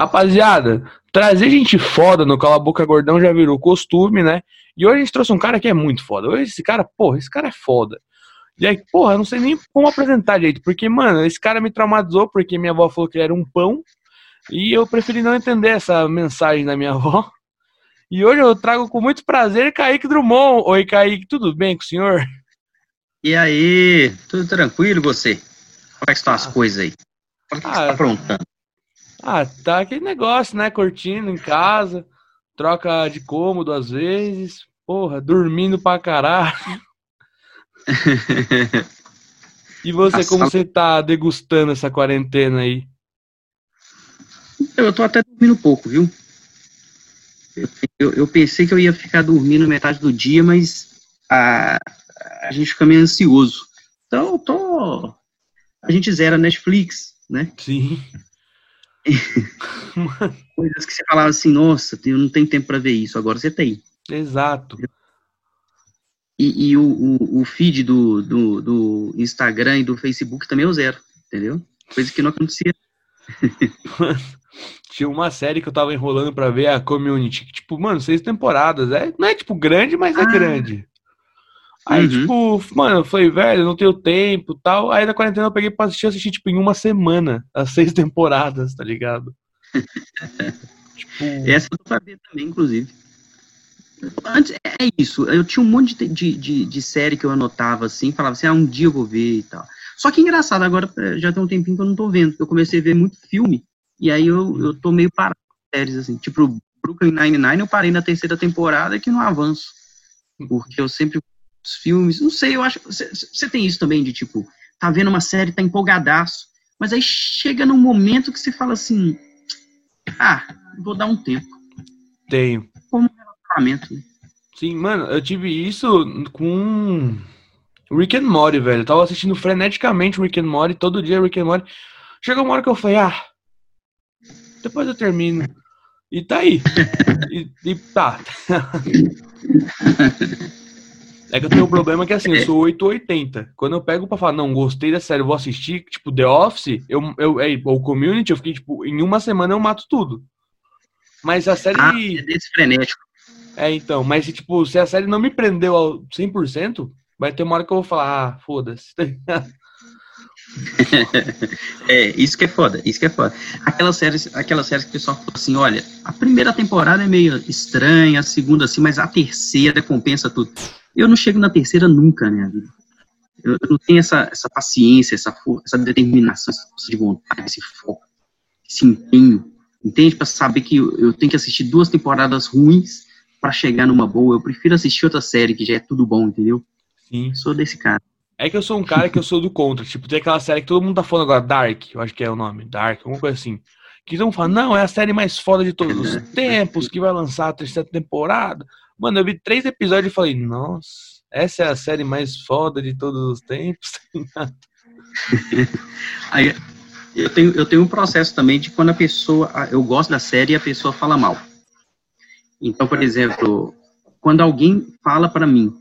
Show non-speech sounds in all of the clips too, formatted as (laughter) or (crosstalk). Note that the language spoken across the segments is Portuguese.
Rapaziada, trazer gente foda no Cala Boca Gordão já virou costume, né? E hoje a gente trouxe um cara que é muito foda. Hoje esse cara, porra, esse cara é foda. E aí, porra, eu não sei nem como apresentar direito, porque, mano, esse cara me traumatizou porque minha avó falou que ele era um pão e eu preferi não entender essa mensagem da minha (laughs) avó. E hoje eu trago com muito prazer Kaique Drummond. Oi, Kaique, tudo bem com o senhor? E aí, tudo tranquilo você? Como é que estão as ah. coisas aí? O que, ah, você tá aprontando? Ah, tá aquele negócio, né? Curtindo em casa, troca de cômodo às vezes, porra, dormindo pra caralho. (laughs) e você, como você tá degustando essa quarentena aí? Eu tô até dormindo pouco, viu? Eu, eu, eu, pensei que eu ia ficar dormindo metade do dia, mas a, a gente fica meio ansioso. Então, eu tô. A gente zera Netflix, né? Sim. (laughs) Coisas que você falava assim, nossa, eu não tenho tempo para ver isso, agora você tem. Exato. E, e o, o, o, feed do, do, do, Instagram e do Facebook também é o zero, entendeu? Coisa que não acontecia. (laughs) Tinha uma série que eu tava enrolando para ver, a Community, que, tipo, mano, seis temporadas. É, não é, tipo, grande, mas é ah. grande. Aí, uhum. tipo, mano, eu falei, velho, não tenho tempo tal. Aí na quarentena eu peguei pra assistir, assistir, tipo, em uma semana, as (laughs) seis temporadas, tá ligado? (laughs) tipo... Essa eu sabia também, inclusive. Antes, é isso, eu tinha um monte de, de, de, de, série que eu anotava assim, falava assim, ah, um dia eu vou ver e tal. Só que engraçado, agora é, já tem um tempinho que eu não tô vendo. Eu comecei a ver muito filme, e aí eu, eu tô meio parado séries, assim. Tipo, Brooklyn Nine-Nine eu parei na terceira temporada que não avanço. Porque eu sempre os filmes, não sei, eu acho. Você tem isso também de tipo, tá vendo uma série, tá empolgadaço, mas aí chega num momento que você fala assim: ah, vou dar um tempo. Tenho. Como um relacionamento. Né? Sim, mano, eu tive isso com Rick and Morty, velho. Eu tava assistindo freneticamente Rick and Morty, todo dia Rick and Morty. Chegou uma hora que eu falei, ah, depois eu termino. E tá aí. (laughs) e, e tá. (laughs) É que eu tenho um problema que assim, eu sou 880. Quando eu pego pra falar, não, gostei da série, vou assistir, tipo, The Office, eu, eu, é, o Community, eu fiquei, tipo, em uma semana eu mato tudo. Mas a série. Ah, é desse frenético. É, então, mas tipo, se a série não me prendeu ao 100%, vai ter uma hora que eu vou falar, ah, foda-se. (laughs) é, isso que é foda, isso que é foda. Aquelas séries, aquelas séries que o pessoal fala assim, olha, a primeira temporada é meio estranha, a segunda assim, mas a terceira compensa tudo. Eu não chego na terceira nunca na minha vida. Eu, não tenho essa, essa paciência, essa, força, essa determinação, essa força de vontade, esse foco, esse empenho, entende? Para saber que eu, eu, tenho que assistir duas temporadas ruins para chegar numa boa. Eu prefiro assistir outra série que já é tudo bom, entendeu? Sim. Sou desse cara. É que eu sou um cara que eu sou do contra. Tipo, tem aquela série que todo mundo tá falando agora, Dark, eu acho que é o nome, Dark, alguma coisa assim. Que todo mundo fala, não, é a série mais foda de todos os tempos, que vai lançar a terceira temporada. Mano, eu vi três episódios e falei, nossa, essa é a série mais foda de todos os tempos. (laughs) (laughs) Aí, eu tenho, eu tenho um processo também de quando a pessoa, eu gosto da série e a pessoa fala mal. Então, por exemplo, quando alguém fala para mim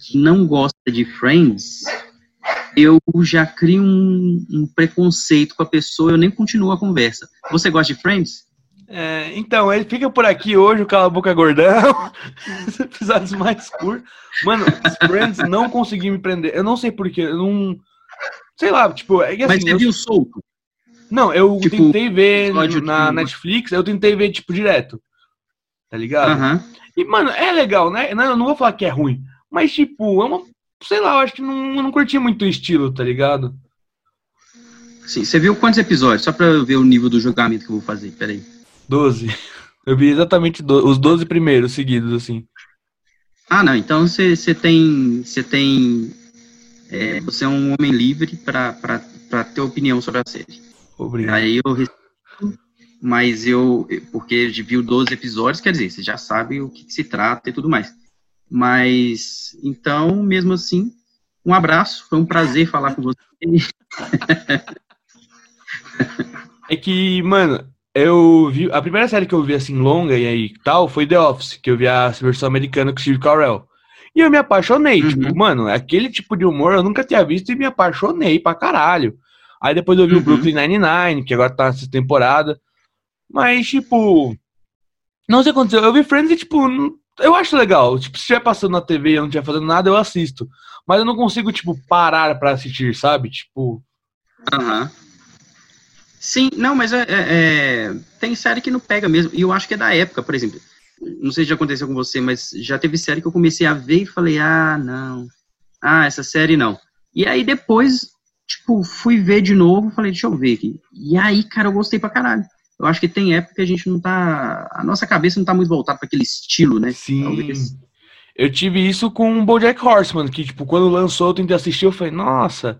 que não gosta de Friends, eu já crio um, um, preconceito com a pessoa, eu nem continuo a conversa. Você gosta de Friends? É, então, ele fica por aqui hoje, o Cala Boca Gordão. (laughs) Os episódios mais curtos. Mano, os Friends não conseguiu me prender. Eu não sei porquê. Eu não. Sei lá, tipo. É que, assim, Mas você eu... viu solto? Não, eu tipo, tentei ver na Netflix, eu tentei ver, tipo, direto. Tá ligado? E, mano, é legal, né? Não, eu não vou falar que é ruim. Mas, tipo, é uma. Sei lá, eu acho que não, eu não curti muito o estilo, tá ligado? Sim, você viu quantos episódios? Só pra eu ver o nível do julgamento que eu vou fazer, peraí. 12. Eu vi exatamente do, os 12 primeiros seguidos, assim. Ah, não. Então você tem. Você tem. É, você é um homem livre para ter opinião sobre a série. Obrigado. Aí eu mas eu. Porque viu 12 episódios, quer dizer, você já sabe o que, que se trata e tudo mais. Mas. Então, mesmo assim, um abraço. Foi um prazer falar com você. É que, mano, eu vi. A primeira série que eu vi assim, longa e aí tal, foi The Office, que eu vi a versão americana com Steve Carell. E eu me apaixonei. Uhum. Tipo, mano, aquele tipo de humor eu nunca tinha visto e me apaixonei pra caralho. Aí depois eu vi uhum. o Brooklyn Nine-Nine, que agora tá nessa temporada. Mas, tipo. Não sei o que aconteceu. Eu vi Friends e, tipo, eu acho legal. Tipo, se estiver passando na TV e eu não estiver fazendo nada, eu assisto. Mas eu não consigo, tipo, parar pra assistir, sabe? Tipo. Aham. Uhum. Sim, não, mas é, é, é, tem série que não pega mesmo. E eu acho que é da época, por exemplo. Não sei se já aconteceu com você, mas já teve série que eu comecei a ver e falei, ah, não. Ah, essa série não. E aí depois, tipo, fui ver de novo, falei, deixa eu ver aqui. E aí, cara, eu gostei pra caralho. Eu acho que tem época que a gente não tá. A nossa cabeça não tá muito voltada para aquele estilo, né? Sim. Talvez. Eu tive isso com o Bojack Horseman, que, tipo, quando lançou, eu tentei assistir, eu falei, nossa,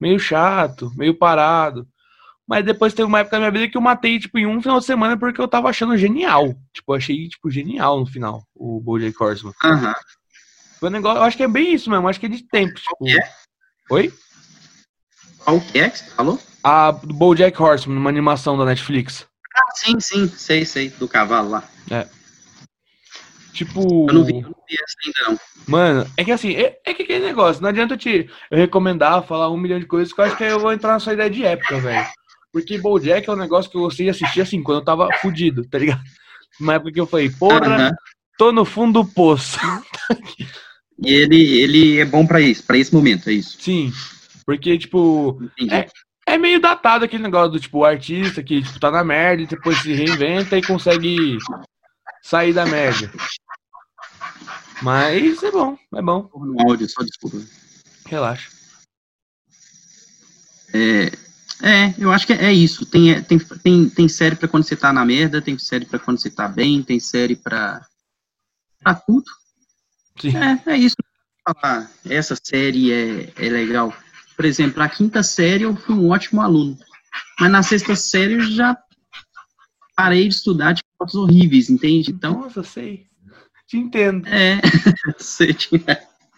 meio chato, meio parado. Mas depois teve uma época da minha vida que eu matei, tipo, em um final de semana porque eu tava achando genial. Tipo, eu achei, tipo, genial no final, o Bojack Horseman. Aham. Uhum. Foi um negócio, eu acho que é bem isso mesmo, acho que é de tempo. Tipo... É? Oi? Qual que é que você falou? A do Bojack Horseman, uma animação da Netflix. Ah, sim, sim, sei, sei, do cavalo lá. É. Tipo. Eu não vi, eu não vi essa ainda não. Mano, é que assim, é, é que aquele negócio, não adianta eu te eu recomendar, falar um milhão de coisas, que eu acho que eu vou entrar na sua ideia de época, velho. Porque Bojack é um negócio que eu gostei de assistir assim, quando eu tava fudido, tá ligado? Uma época que eu falei, porra, tô no fundo do poço. e ele, ele é bom pra isso, pra esse momento, é isso. Sim. Porque, tipo, é, é, meio datado aquele negócio do tipo, o artista que tipo, tá na merda e depois se reinventa e consegue sair da merda. Mas é bom, é bom. No áudio, só desculpa. Relaxa. É, é, eu acho que é isso. Tem, tem, tem, tem série pra quando você tá na merda, tem série pra quando você tá bem, tem série pra, pra tudo. Sim. É, é isso. Falar, essa série é, é legal. Por exemplo, a quinta série eu fui um ótimo aluno. Mas na sexta série eu já parei de estudar de fotos horríveis, entende? Então. Nossa, sei. Te entendo. É, (laughs) sei.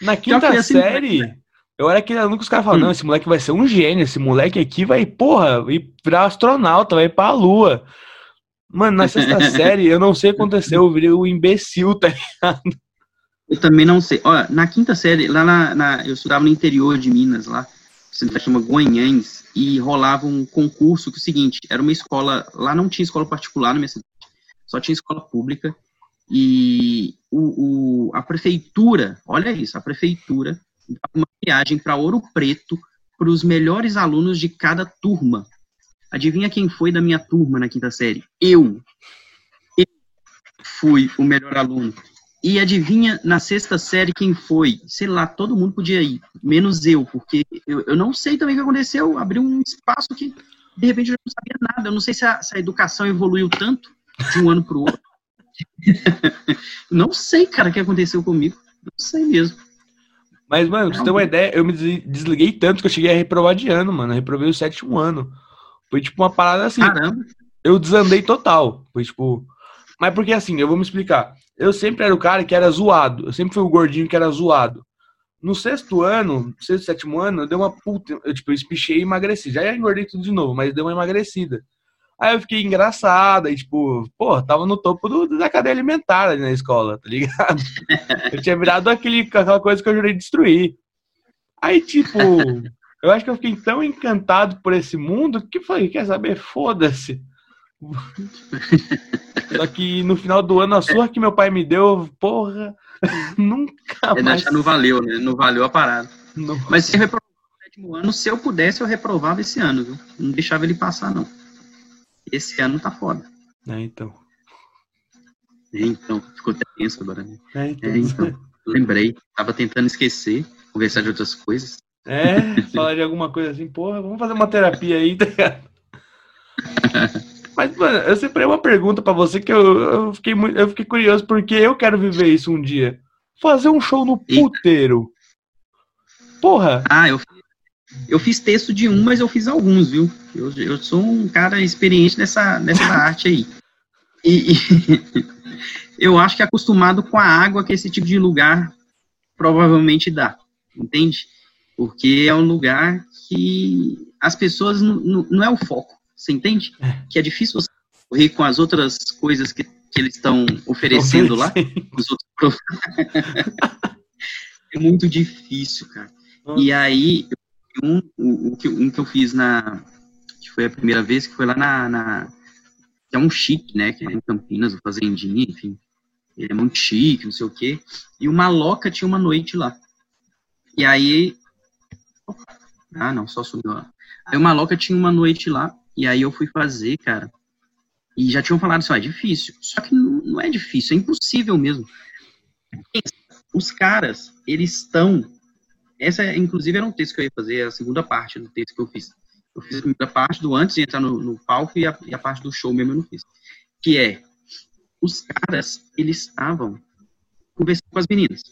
Na quinta assim, série, eu era aquele aluno que os caras falavam, hum. não, esse moleque vai ser um gênio, esse moleque aqui vai, porra, ir virar astronauta, vai ir pra lua. Mano, na sexta (laughs) série, eu não sei o que aconteceu, eu virei um imbecil, tá ligado? Eu também não sei. Olha, na quinta série, lá na, na eu estudava no interior de Minas, lá, se chama Guanhães, e rolava um concurso que é o seguinte, era uma escola, lá não tinha escola particular na minha cidade, só tinha escola pública, e o, o a prefeitura, olha isso, a prefeitura uma viagem para Ouro Preto para os melhores alunos de cada turma. Adivinha quem foi da minha turma na quinta série? Eu. Eu fui o melhor aluno. E adivinha na sexta série quem foi? Sei lá, todo mundo podia ir, menos eu, porque eu, eu não sei também o que aconteceu. Abriu um espaço que de repente eu não sabia nada. Eu não sei se a, se a educação evoluiu tanto de um ano para o outro. (laughs) não sei, cara, o que aconteceu comigo. Não sei mesmo. Mas, mano, pra você ter uma ideia, eu me desliguei tanto que eu cheguei a reprovar de ano, mano. Eu reprovei o sétimo ano. Foi tipo uma parada assim. Caramba. Eu desandei total. Foi tipo. Mas porque assim, eu vou me explicar eu sempre era o cara que era zoado. Eu sempre fui o gordinho que era zoado. No sexto ano, sexto, sétimo ano, eu dei uma puta. Eu, tipo, eu espichei e emagreci. Já engordei tudo de novo, mas deu uma emagrecida. Aí eu fiquei engraçada e, tipo, pô, tava no topo do, da cadeia alimentar ali na escola, tá ligado? (laughs) Eu tinha virado aquele, aquela coisa que eu jurei destruir. Aí, tipo, eu acho que eu fiquei tão encantado por esse mundo que falei, quer saber? Foda-se. Só que no final do ano, a surra que meu pai me deu, porra, (laughs) nunca mais. Não valeu, né? Não valeu a parada. Não. Mas se reprovou no sétimo ano, se eu pudesse, eu reprovava esse ano, viu? Não deixava ele passar, não. Esse ano tá foda. É, então. É, então. Ficou até tenso agora, né? É, então. É, então. Lembrei. Tava tentando esquecer, conversar de outras coisas. É, falar de alguma coisa assim, porra, vamos fazer uma terapia aí, tá ligado? (laughs) Mas, mano, eu separei uma pergunta para você que eu, eu, fiquei muito, eu fiquei curioso porque eu quero viver isso um dia. Fazer um show no puteiro. Porra! Ah, eu, eu fiz texto de um, mas eu fiz alguns, viu? Eu, eu sou um cara experiente nessa, nessa (laughs) arte aí. E, e (laughs) eu acho que acostumado com a água que esse tipo de lugar provavelmente dá, entende? Porque é um lugar que as pessoas não é o foco. Você entende? É. Que é difícil você correr com as outras coisas que, que eles estão oferecendo lá. (laughs) É muito difícil, cara. E aí, um, um que eu fiz na. que foi a primeira vez, que foi lá na. na que é um chique, né? Que é em Campinas, o Fazendinha, enfim. Ele é muito chique, não sei o quê. E o Maloca tinha uma noite lá. E aí. Ah, não, só subiu lá. Aí o Maloca tinha uma noite lá. E aí eu fui fazer, cara. E já tinham falado assim, ó, é difícil. Só que não é difícil, é impossível mesmo. Os caras, eles estão. Essa, inclusive, era um texto que eu ia fazer, a segunda parte do texto que eu fiz. Eu fiz a primeira parte do antes de entrar no, no palco e a, e a, parte do show mesmo eu não fiz. Que é, os caras, eles estavam conversando com as meninas.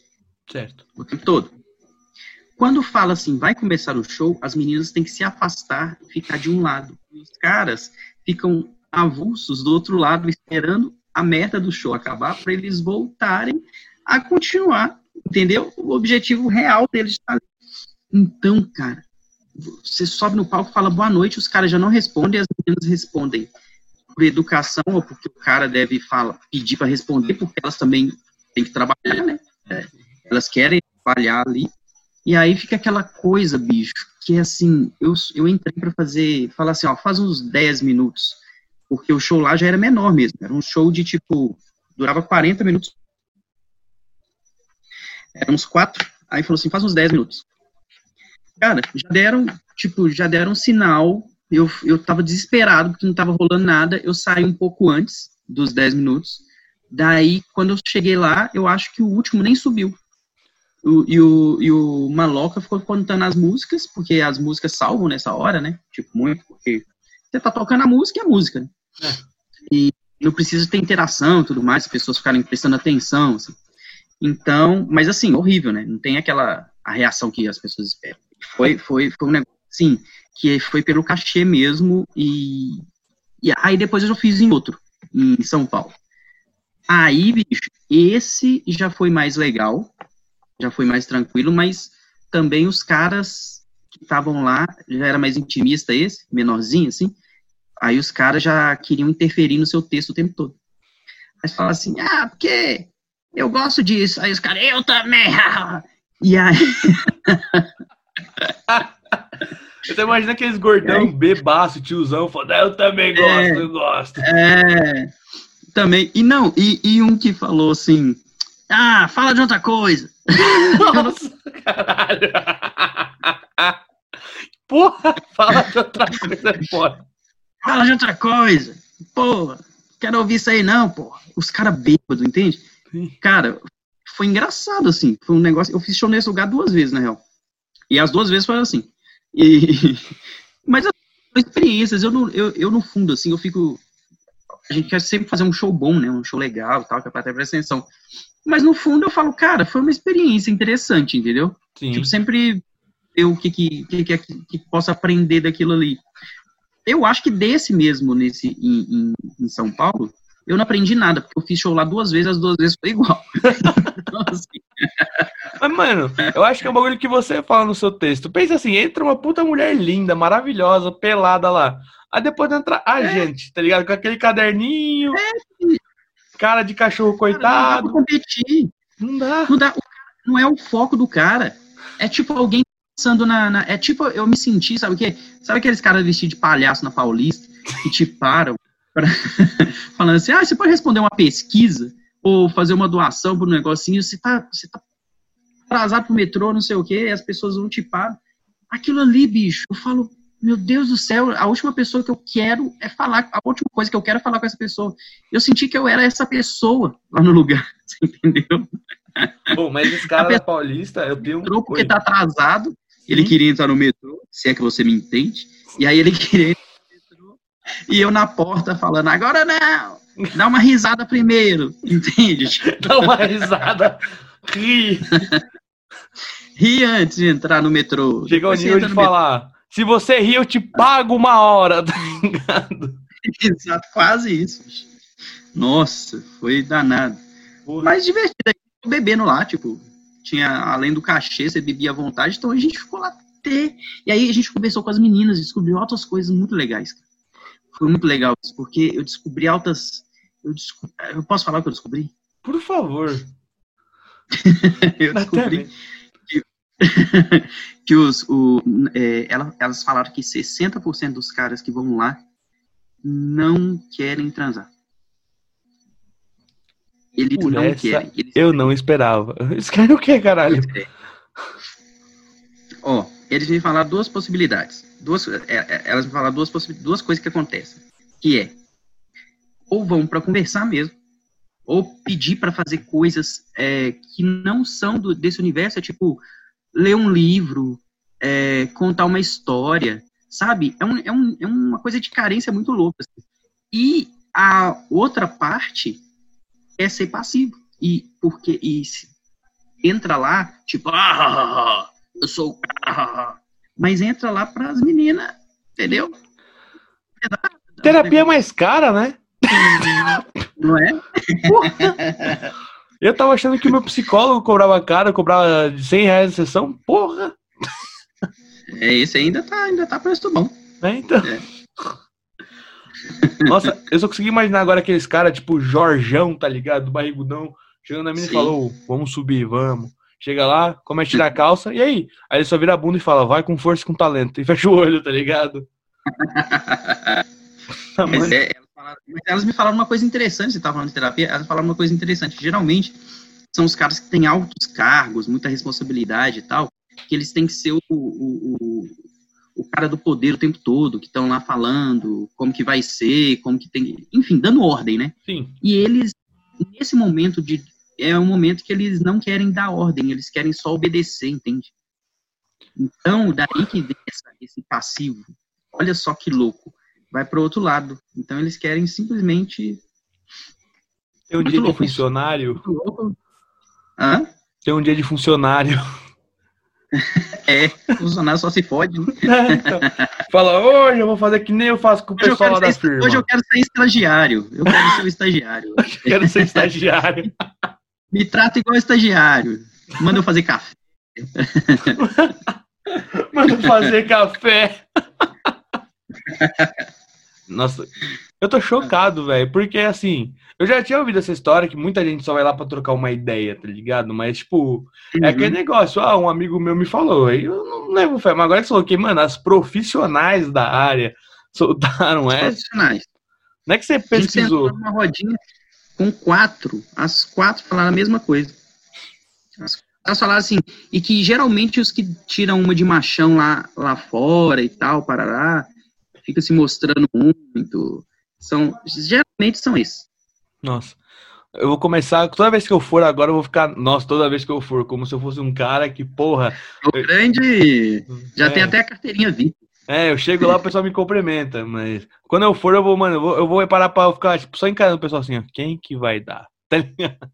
Certo. O tempo todo. Quando fala assim, vai começar o show, as meninas têm que se afastar e ficar de um lado. Os caras ficam avulsos do outro lado, esperando a meta do show acabar para eles voltarem a continuar, entendeu? O objetivo real deles está ali. Então, cara, você sobe no palco, fala boa noite, os caras já não respondem, as meninas respondem por educação ou porque o cara deve fala, pedir para responder, porque elas também têm que trabalhar, né? É, elas querem trabalhar ali. E aí fica aquela coisa, bicho, que é assim, eu, eu entrei para fazer, falar assim, ó, faz uns 10 minutos, porque o show lá já era menor mesmo, era um show de tipo, durava 40 minutos. Era uns quatro, aí falou assim, faz uns 10 minutos. Cara, já deram, tipo, já deram um sinal. Eu, eu tava desesperado porque não tava rolando nada. Eu saí um pouco antes dos 10 minutos. Daí, quando eu cheguei lá, eu acho que o último nem subiu. O, e, o, e o Maloca ficou contando as músicas, porque as músicas salvam nessa hora, né? Tipo, muito, porque você tá tocando a música e a música, né? É. E não precisa ter interação e tudo mais, as pessoas ficarem prestando atenção, assim. Então, mas assim, horrível, né? Não tem aquela a reação que as pessoas esperam. Foi, foi, foi um negócio, sim, que foi pelo cachê mesmo e, e aí depois eu já fiz em outro, em São Paulo. Aí, bicho, esse já foi mais legal, já foi mais tranquilo, mas também os caras que estavam lá, já era mais intimista esse, menorzinho, assim, aí os caras já queriam interferir no seu texto o tempo todo. Mas fala assim, ah, porque eu gosto disso. Aí os caras, eu também. (laughs) E aí. Você (laughs) imagina aqueles gordão é. bebaço, tiozão, falando, eu também gosto, é, eu gosto. É, também. E não, e, e, um que falou assim, ah, fala de outra coisa. (laughs) Nossa, caralho. Porra, fala de outra coisa, porra. Fala de outra coisa. Porra, quero ouvir isso aí não, porra. Os caras bêbados, entende? Cara, foi engraçado, assim. Foi um negócio. Eu fiz show nesse lugar duas vezes, na real. E as duas vezes foram assim. E, (laughs) mas experiências, eu, no, eu, eu no fundo, assim, eu fico. A gente quer sempre fazer um show bom, né? Um show legal tal, que a plateia presta atenção. Mas no fundo eu falo, cara, foi uma experiência interessante, entendeu? Sim. Tipo, sempre ver o que que, que, que, que, possa aprender daquilo ali. Eu acho que desse mesmo, nesse, em, em, em São Paulo, eu não aprendi nada, porque eu fiz show lá duas vezes, as duas vezes foi igual. (laughs) então, assim... Mas, mano, eu acho que é um bagulho que você fala no seu texto. Pensa assim, entra uma puta mulher linda, maravilhosa, pelada lá. Aí depois entra a é. gente, tá ligado? Com aquele caderninho, é. cara de cachorro coitado. Cara, não dá pra competir. Não dá. Não dá. Não é o foco do cara. É tipo alguém pensando na, na, É tipo, eu me senti, sabe o quê? Sabe aqueles caras vestidos de palhaço na Paulista que te param pra, (laughs) falando assim, ah, você pode responder uma pesquisa ou fazer uma doação por um negocinho, você tá, você tá atrasado pro metrô, não sei o quê, as pessoas vão te parar. Aquilo ali, bicho, eu falo, meu Deus do céu, a última pessoa que eu quero é falar, a última coisa que eu quero é falar com essa pessoa. Eu senti que eu era essa pessoa lá no lugar, (laughs) você entendeu? Bom, mas esse cara da Paulista, eu tenho um. Porque tá atrasado, Sim. ele queria entrar no metrô, se é que você me entende, e aí ele (laughs) queria e eu na porta falando, agora não! Dá uma risada primeiro, (laughs) entende? Dá uma risada, ri. ri antes de entrar no metrô. Chega o nível de falar, se você rir, eu te pago uma hora, (laughs) tá ligado? Exato, quase isso. Nossa, foi danado. Porra. Mas divertido, bebendo lá, tipo, tinha, além do cachê, você bebia à vontade, então a gente ficou lá até. E aí a gente conversou com as meninas, descobriu outras coisas muito legais foi muito legal isso, porque eu descobri altas. Eu, eu posso falar o que eu descobri? Por favor. (laughs) eu descobri que, (laughs) que, os. O, é, elas, falaram que 60% dos caras que vão lá não querem transar. Eles Por não querem. Eles eu querem. não esperava. (laughs) Eles querem o quê, caralho? Ó, eles me falaram duas possibilidades. Duas, é, é, elas me falaram duas, duas coisas que acontecem. Que é, ou vão para conversar mesmo, ou pedir para fazer coisas é, que não são do, desse universo, é tipo ler um livro, é, contar uma história, sabe? É, um, é, um, é uma coisa de carência muito louca. Assim. E a outra parte é ser passivo. E porque e entra lá, tipo, ah, eu sou cara, mas entra lá para as meninas, entendeu? Terapia é mais cara, né? Não é? Eu tava achando que o meu psicólogo cobrava caro, cobrava 100 reais a sessão. Porra! É, esse ainda tá, ainda tá preço bom. É, então. É. Nossa, eu só consegui imaginar agora aqueles caras, tipo, Jorjão, tá ligado? Do barrigudão, chegando na mina e falou, vamos subir, vamos. Chega lá, começa a tirar a calça, e aí? Aí ele só vira a bunda e fala, vai com força e com talento. E fecha o olho, tá ligado? (laughs) mas, é, elas, falaram, mas elas me falaram uma coisa interessante, você tava falando de terapia, elas falaram uma coisa interessante. Geralmente, são os caras que têm altos cargos, muita responsabilidade e tal, que eles têm que ser o, o, o, o cara do poder o tempo todo, que estão lá falando como que vai ser, como que tem, enfim, dando ordem, né? Sim. E eles, nesse momento de, é um momento que eles não querem dar ordem, eles querem só obedecer, entende? Então, daí que vem essa, esse passivo. Olha só que louco. Vai para o outro lado. Então, eles querem simplesmente. Tem um dia de funcionário. Hã? Tem um dia de funcionário. (laughs) É, funcionário só se fode. Né? (laughs) É, então. Fala, hoje eu vou fazer que nem eu faço com o pessoal lá da ser, firma. Hoje eu quero ser estagiário. Eu quero ser o (laughs) estagiário. eu quero ser estagiário. Me trata igual estagiário. Manda eu fazer café. (laughs) Manda eu fazer café. Nossa, eu tô chocado, velho, porque assim, eu já tinha ouvido essa história que muita gente só vai lá pra trocar uma ideia, tá ligado? Mas, tipo, é uhum. é aquele negócio, ah, um amigo meu me falou, aí eu não levo fé, mas agora que você falou que, mano, as profissionais da área (laughs) soltaram essa. Profissionais. Não é que você pesquisou. uma rodinha com quatro, as quatro falaram a mesma coisa. As elas falaram assim, e que geralmente os que tiram uma de machão lá, lá fora e tal, parará, fica se mostrando muito. São, geralmente são esses. Nossa. Eu vou começar, toda vez que eu for agora, eu vou ficar, nossa, toda vez que eu for, como se eu fosse um cara que, porra. O grande. (laughs) Já é. tem até a carteirinha VIP. É, eu chego lá, o pessoal me cumprimenta, mas quando eu for, eu vou, mano, eu vou, eu vou parar pra ficar, tipo, só encarando o pessoal assim, ó, quem que vai dar? (laughs) Tá ligado?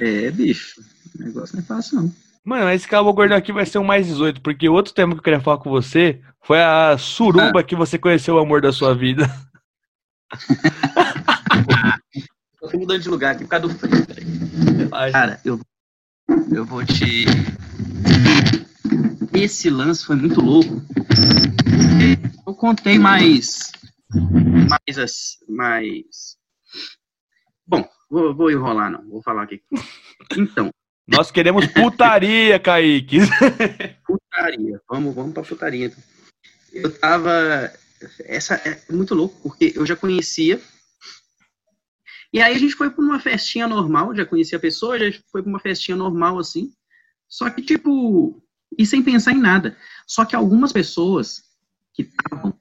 é, bicho, o negócio não é fácil, não. Mano, esse cabo gordão aqui vai ser um mais 18, porque o outro tema que eu queria falar com você foi a suruba ah. que você conheceu o amor da sua vida. tô mudando de lugar aqui por causa do frio, Cara, eu, eu vou te. Esse lance foi muito louco. Eu contei mais. Mais. mais... Bom, vou, vou enrolar, não. Vou falar aqui. Então, nós queremos putaria, Kaique. (laughs) Putaria. Vamos, vamos pra putaria. Eu tava. Essa é muito louco, porque eu já conhecia. E aí a gente foi pra uma festinha normal, já conhecia a pessoa, já foi pra uma festinha normal assim. Só que, tipo, e sem pensar em nada. Só que algumas pessoas que estavam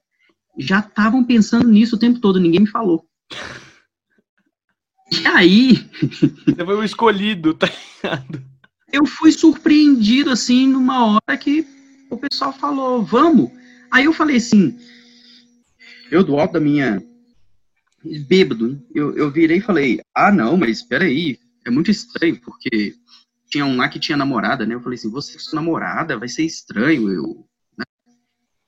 já estavam pensando nisso o tempo todo, ninguém me falou. E aí. (laughs) Você foi o escolhido, tá ligado? Eu fui surpreendido, assim, numa hora que o pessoal falou, vamos. Aí eu falei assim, eu do alto da minha. bêbado, eu, eu virei e falei, ah, não, mas espera aí, é muito estranho, porque tinha um lá que tinha namorada, né? Eu falei assim, você com sua namorada, vai ser estranho, eu. Né?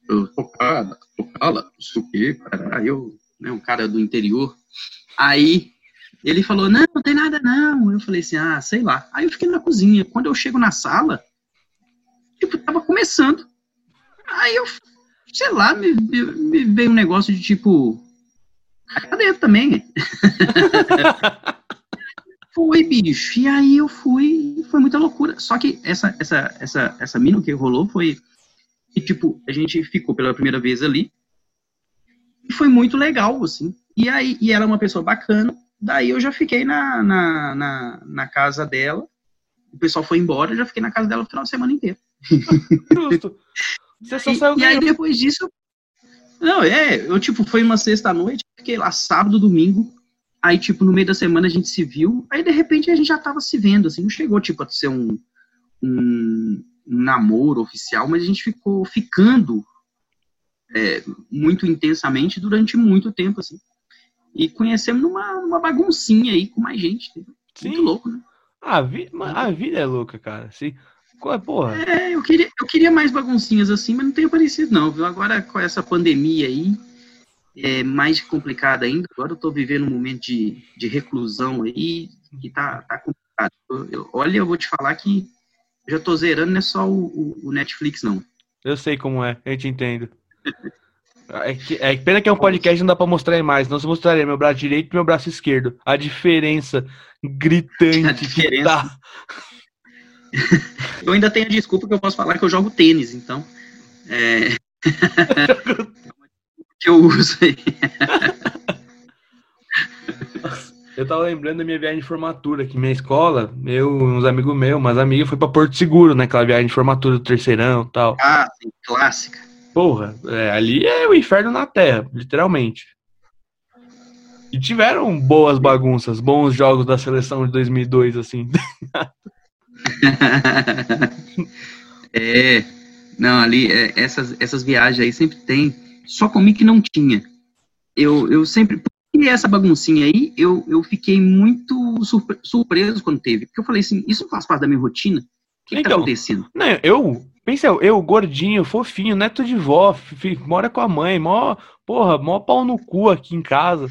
Eu tocada, tocá-la, não sei o quê, aí eu, né, um cara do interior. Aí ele falou, não, não tem nada não. Eu falei assim, ah, sei lá. Aí eu fiquei na cozinha. Quando eu chego na sala, tipo, tava começando. Aí eu, sei lá, me, me veio um negócio de tipo, cadê também? (laughs) foi, bicho. E aí eu fui, foi muita loucura. Só que essa, essa, essa, essa mina que rolou foi, E, tipo, a gente ficou pela primeira vez ali. E foi muito legal, assim. E aí, e ela é uma pessoa bacana. Daí eu já fiquei na, na, na, na casa dela. O pessoal foi embora, eu já fiquei na casa dela o final de semana inteiro. (laughs) Justo. Você só saiu e, e aí depois disso. Não, é, eu tipo, foi uma sexta-noite, fiquei lá sábado, domingo. Aí, tipo, no meio da semana a gente se viu. Aí, de repente, a gente já tava se vendo, assim. Não chegou, tipo, a ser um, um, um namoro oficial, mas a gente ficou ficando é, muito intensamente durante muito tempo, assim. E conhecemos numa, numa baguncinha aí com mais gente. Sim. Muito louco, né? A vida, a vida é louca, cara. Assim, porra. É, eu queria, eu queria mais baguncinhas assim, mas não tem aparecido, não, viu? Agora com essa pandemia aí, é mais complicado ainda. Agora eu tô vivendo um momento de, de reclusão aí, que tá, tá complicado. Eu, eu, olha, eu vou te falar que já tô zerando, não é só o, o, o Netflix, não. Eu sei como é, eu te entendo. É, que, é pena que é um podcast não dá pra mostrar mais. Não se mostraria meu braço direito e meu braço esquerdo. A diferença gritante a diferença. que tá. eu ainda tenho a desculpa que eu posso falar que eu jogo tênis, então. É... (laughs) (laughs) que eu uso aí. (laughs) Eu tava lembrando da minha viagem de formatura, que minha escola, eu uns amigos meus, umas amigas, foi pra Porto Seguro, né? Aquela viagem de formatura do terceirão e tal. Ah, sim, clássica. Porra, é, ali é o inferno na Terra, literalmente. E tiveram boas bagunças, bons jogos da seleção de 2002, assim. (laughs) é, não, ali, é, essas, essas viagens aí sempre tem. Só comigo que não tinha. Eu, eu sempre, e essa baguncinha aí, eu, eu fiquei muito surpre surpreso quando teve. Porque eu falei assim, isso faz parte da minha rotina? O que, então, que tá então, acontecendo? Não, eu, pensa, eu, gordinho, fofinho, neto de vó, mora com a mãe, mó, porra, mó pau no cu aqui em casa.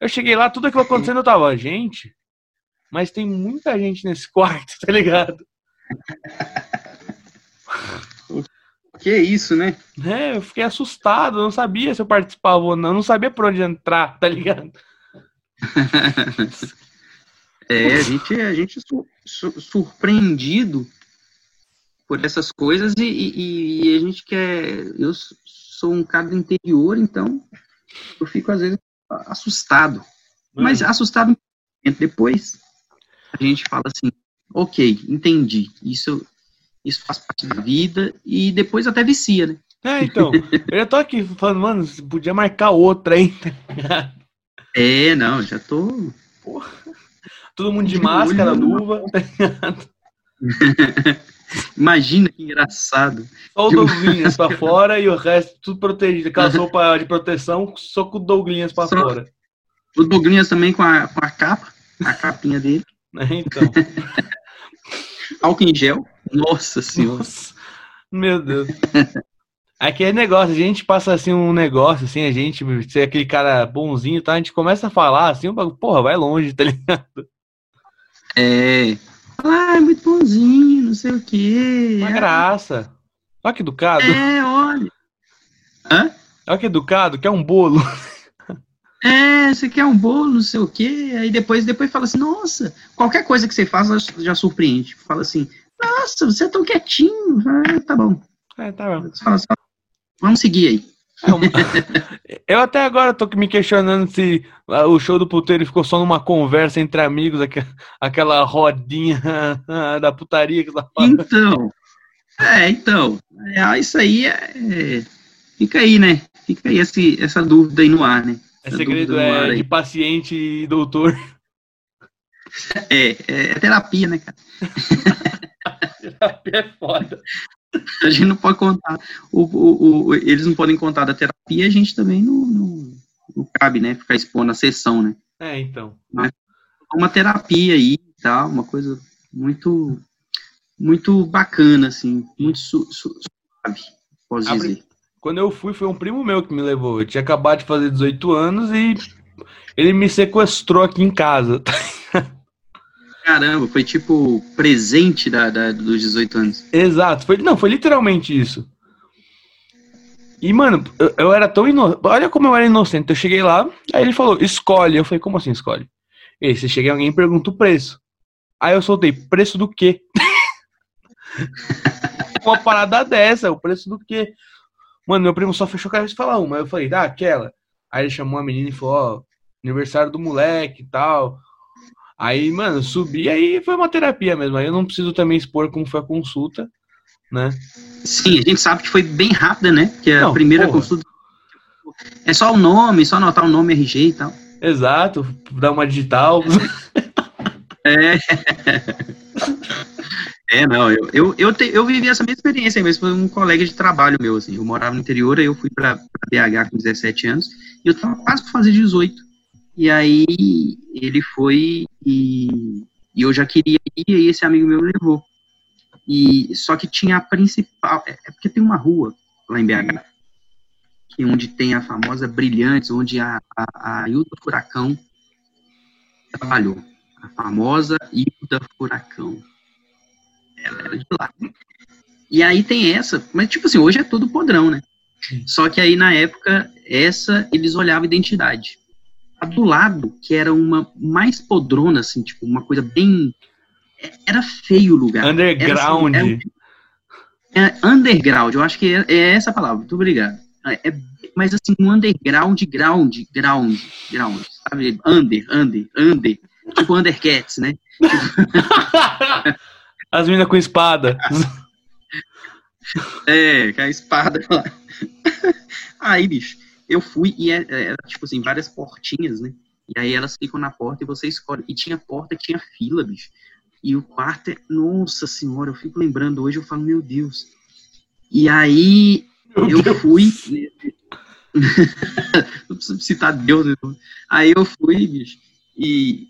Eu cheguei lá, tudo aquilo acontecendo, eu tava, gente, mas tem muita gente nesse quarto, (laughs) tá ligado? (laughs) Que isso, né? É, eu fiquei assustado, não sabia se eu participava ou não, não sabia por onde entrar, tá ligado? (laughs) é, a gente, a gente su, su, surpreendido por essas coisas e, e, e, a gente quer. Eu sou um cara do interior, então eu fico às vezes assustado. Mano. Mas assustado depois a gente fala assim, ok, entendi. Isso isso faz parte da vida e depois até vicia, né? É, então. eu já tô aqui falando, mano, podia marcar outra, hein? (laughs) é, não, já tô. Porra. Todo mundo de, máscara, olho, luva, tá (laughs) Imagina que engraçado. Só o Douglinhas pra (laughs) fora e o resto tudo protegido. Aquela roupa de proteção, só com o Douglinhas pra só fora. O Douglinhas também com a, com a capa, a capinha dele. É, então. Álcool em gel. Nossa senhora. Nossa. Meu Deus. Aquele negócio, a gente passa assim um negócio, assim, a gente ser aquele cara bonzinho, tá? A gente começa a falar assim, porra, vai longe, tá ligado? É. Ah, é muito bonzinho, não sei o quê. Uma graça. Olha que educado. É, olha. Hã? Olha que educado, quer um bolo. É, você quer um bolo, não sei o quê. Aí depois, depois fala assim, nossa, qualquer coisa que você faz já surpreende. Fala assim, nossa, você é tão quietinho. Ah, tá bom. É, tá bom. Vamos seguir aí. (laughs) Eu até agora tô me questionando se o show do puteiro ficou só numa conversa entre amigos, aquela rodinha (laughs) da putaria que tá. Então, é, então, é, isso aí é, fica aí, né? Fica aí esse, essa dúvida aí no ar, né? É segredo é de paciente e doutor. (laughs) É, é, é terapia, né, cara? Terapia é foda. A gente não pode contar. O, o, o, eles não podem contar da terapia, a gente também não, não, não cabe, né? Ficar expondo a sessão, né? É, então. Mas uma terapia aí e tal, uma coisa muito muito bacana, assim, muito su, su, suave, posso Abre, dizer. Quando eu fui, foi um primo meu que me levou. Eu tinha acabado de fazer 18 anos e ele me sequestrou aqui em casa. Caramba, foi tipo presente da, da, dos 18 anos. Exato, foi, não, foi literalmente isso. E, mano, eu, eu era tão inocente. Olha como eu era inocente. Eu cheguei lá, aí ele falou, escolhe. Eu falei, como assim escolhe? E você chega alguém e pergunta o preço. Aí eu soltei, preço do quê? (laughs) uma parada dessa? O preço do quê? Mano, meu primo só fechou a cabeça e falou uma. Eu falei, ah, aquela. Aí ele chamou a menina e falou, ó, aniversário do moleque e tal. Aí, mano, subi, aí foi uma terapia mesmo. Aí eu não preciso também expor como foi a consulta, né? Sim, a gente sabe que foi bem rápida, né? Que a não, primeira porra. consulta é só o nome, só anotar o nome RG e tal. Exato, dar uma digital. (laughs) É. É, não, eu, eu, eu, te, eu vivi essa mesma experiência mesmo, foi um colega de trabalho meu, assim, eu morava no interior, aí eu fui para BH com 17 anos, e eu tava quase fazer 18, e aí ele foi e, e eu já queria ir, e esse amigo meu levou. E, só que tinha a principal, é, é porque tem uma rua lá em BH, que onde tem a famosa Brilhantes, onde a, a, a Ilda Furacão trabalhou. A famosa Ilda Furacão. Ela era de lá. E aí tem essa, mas tipo assim, hoje é tudo podrão, né? Só que aí na época, essa eles olhavam identidade. A do lado, que era uma mais podrona, assim, tipo, uma coisa bem. Era feio o lugar. Underground. Era, assim, era, é, underground, eu acho que é, é, essa a palavra, muito obrigado. É, é, mas assim, um underground, ground, ground, ground, sabe? Under, under, under. Tipo Undercats, né? (laughs) As meninas com espada. É, com a espada lá. (laughs) Aí, bicho, eu fui e era, é, era, tipo assim, várias portinhas, né? E aí elas ficam na porta e você escolhe. E tinha porta que tinha fila, bicho. E o quarto é. Nossa senhora, eu fico lembrando hoje, eu falo, meu Deus. E aí meu eu Deus. fui. (laughs) Não preciso citar Deus. Né? Aí eu fui, bicho. E,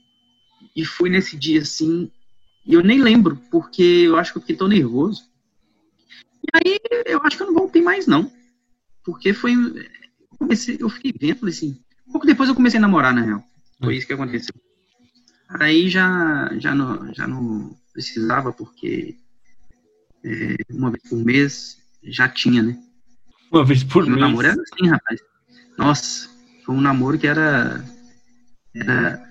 e fui nesse dia assim. E eu nem lembro, porque eu acho que eu fiquei tão nervoso. E aí eu acho que eu não voltei mais, não. Porque foi. Eu, comecei, eu fiquei vendo, assim. Pouco depois eu comecei a namorar, na real. Foi isso que aconteceu. Aí já, já, não, já não precisava, porque é, uma vez por mês já tinha, né? Uma vez por mês? namoro era assim, rapaz. Nossa, foi um namoro que era. Era.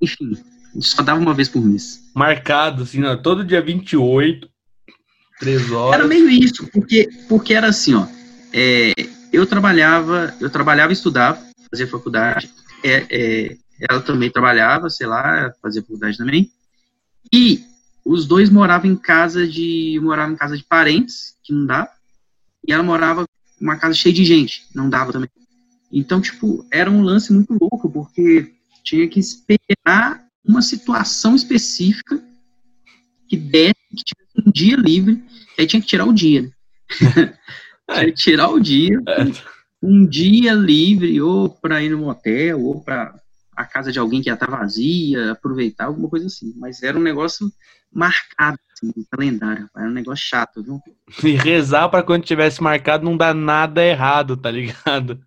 Enfim, só dava uma vez por mês. Marcado, assim, ó, todo dia 28, 3 horas. Era meio isso, porque, porque era assim, ó. É, eu trabalhava, eu trabalhava e estudava, fazia faculdade. É, é, ela também trabalhava, sei lá, fazia faculdade também. E os dois moravam em casa de moravam em casa de parentes, que não dava. E ela morava em uma casa cheia de gente, não dava também. Então, tipo, era um lance muito louco, porque tinha que esperar uma situação específica que desse, que tivesse um dia livre, aí tinha que tirar o dia. (laughs) Tinha que tirar o dia, é. um dia livre, ou para ir no motel, ou para a casa de alguém que já tá vazia, aproveitar, alguma coisa assim. Mas era um negócio marcado, assim, no calendário. Era um negócio chato, viu? E rezar para quando tivesse marcado não dar nada errado, tá ligado?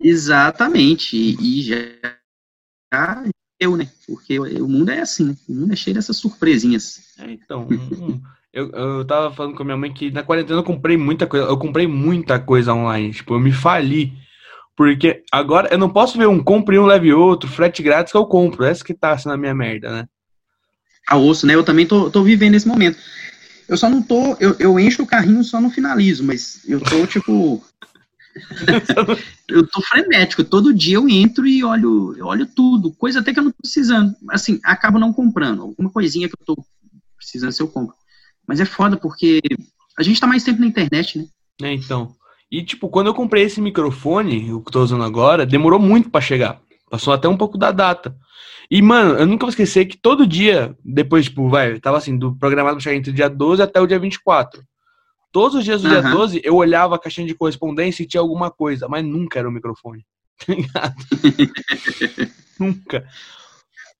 Exatamente. E, e já, já eu, né? Porque o mundo é assim, né? O mundo é cheio dessas surpresinhas. É, então, eu, eu tava falando com a minha mãe que na quarentena eu comprei muita coisa. Eu comprei muita coisa online. Tipo, eu me fali. Porque agora eu não posso ver um compre um, leve outro, frete grátis que eu compro. Essa que tá sendo a minha merda, né? A osso, né? Eu também tô, tô vivendo esse momento. Eu só não tô. Eu, eu encho o carrinho só no finalizo, mas eu tô, tipo. (laughs) eu tô frenético. Todo dia eu entro e olho, eu olho tudo. Coisa até que eu não tô precisando. Assim, acabo não comprando. Alguma coisinha que eu tô precisando se eu compro. Mas é foda porque a gente tá mais tempo na internet, né? É, então. E, tipo, quando eu comprei esse microfone, o que tô usando agora, demorou muito para chegar. Passou até um pouco da data. E, mano, eu nunca vou esquecer que todo dia, depois, tipo, vai, tava assim, do programado pra chegar entre o dia 12 até o dia 24. Todos os dias do uhum. dia 12, eu olhava a caixinha de correspondência e tinha alguma coisa, mas nunca era o microfone. (laughs) Tá ligado? (laughs) nunca.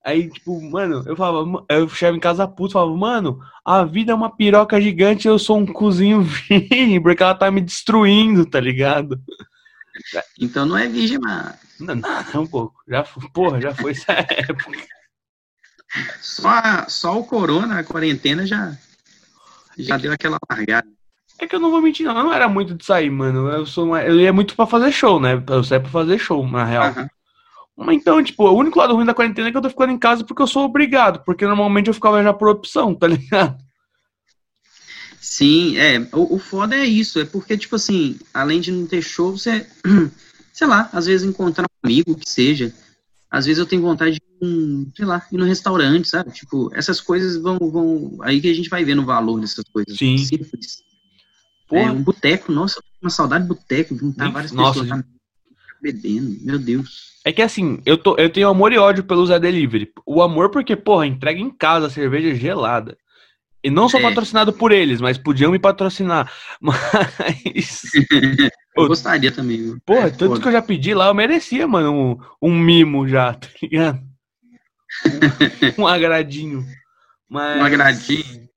Aí, tipo, mano, eu falava, eu chegava em casa puto, falava, mano, a vida é uma piroca gigante, eu sou um cozinho (laughs) virgem, porque ela tá me destruindo, tá ligado? Então não é virgem, mano. Não, não, um pouco. Já, porra, já foi essa (laughs) época. Só, só o corona, a quarentena já, já deu aquela largada. É que eu não vou mentir, não. Eu não era muito de sair, mano. Eu sou uma... eu ia muito pra fazer show, né? Eu saía pra fazer show, na real. Uhum. Então, tipo, o único lado ruim da quarentena é que eu tô ficando em casa porque eu sou obrigado, porque normalmente eu ficava já por opção, tá ligado? Sim, é. O, o foda é isso. É porque, tipo assim, além de não ter show, você. (clears throat) Sei lá, às vezes encontrar um amigo que seja. Às vezes eu tenho vontade de, um, sei lá, ir no restaurante, sabe? Tipo, essas coisas vão, vão. Aí que a gente vai vendo o valor dessas coisas. Sim. Simples. É, um boteco, nossa, uma saudade de boteco, juntar várias nossa, pessoas gente... bebendo, meu Deus. É que assim, eu, tô, eu tenho amor e ódio pelo Zé Delivery. O amor porque, porra, entrega em casa cerveja gelada. E não sou é. patrocinado por eles, mas podiam me patrocinar. (laughs) Mas. (laughs) eu gostaria também. Viu? Porra, é, tanto foda. que eu já pedi lá, eu merecia, mano, um, um mimo já, (laughs) tá ligado? Um, um agradinho. Mas... Um agradinho.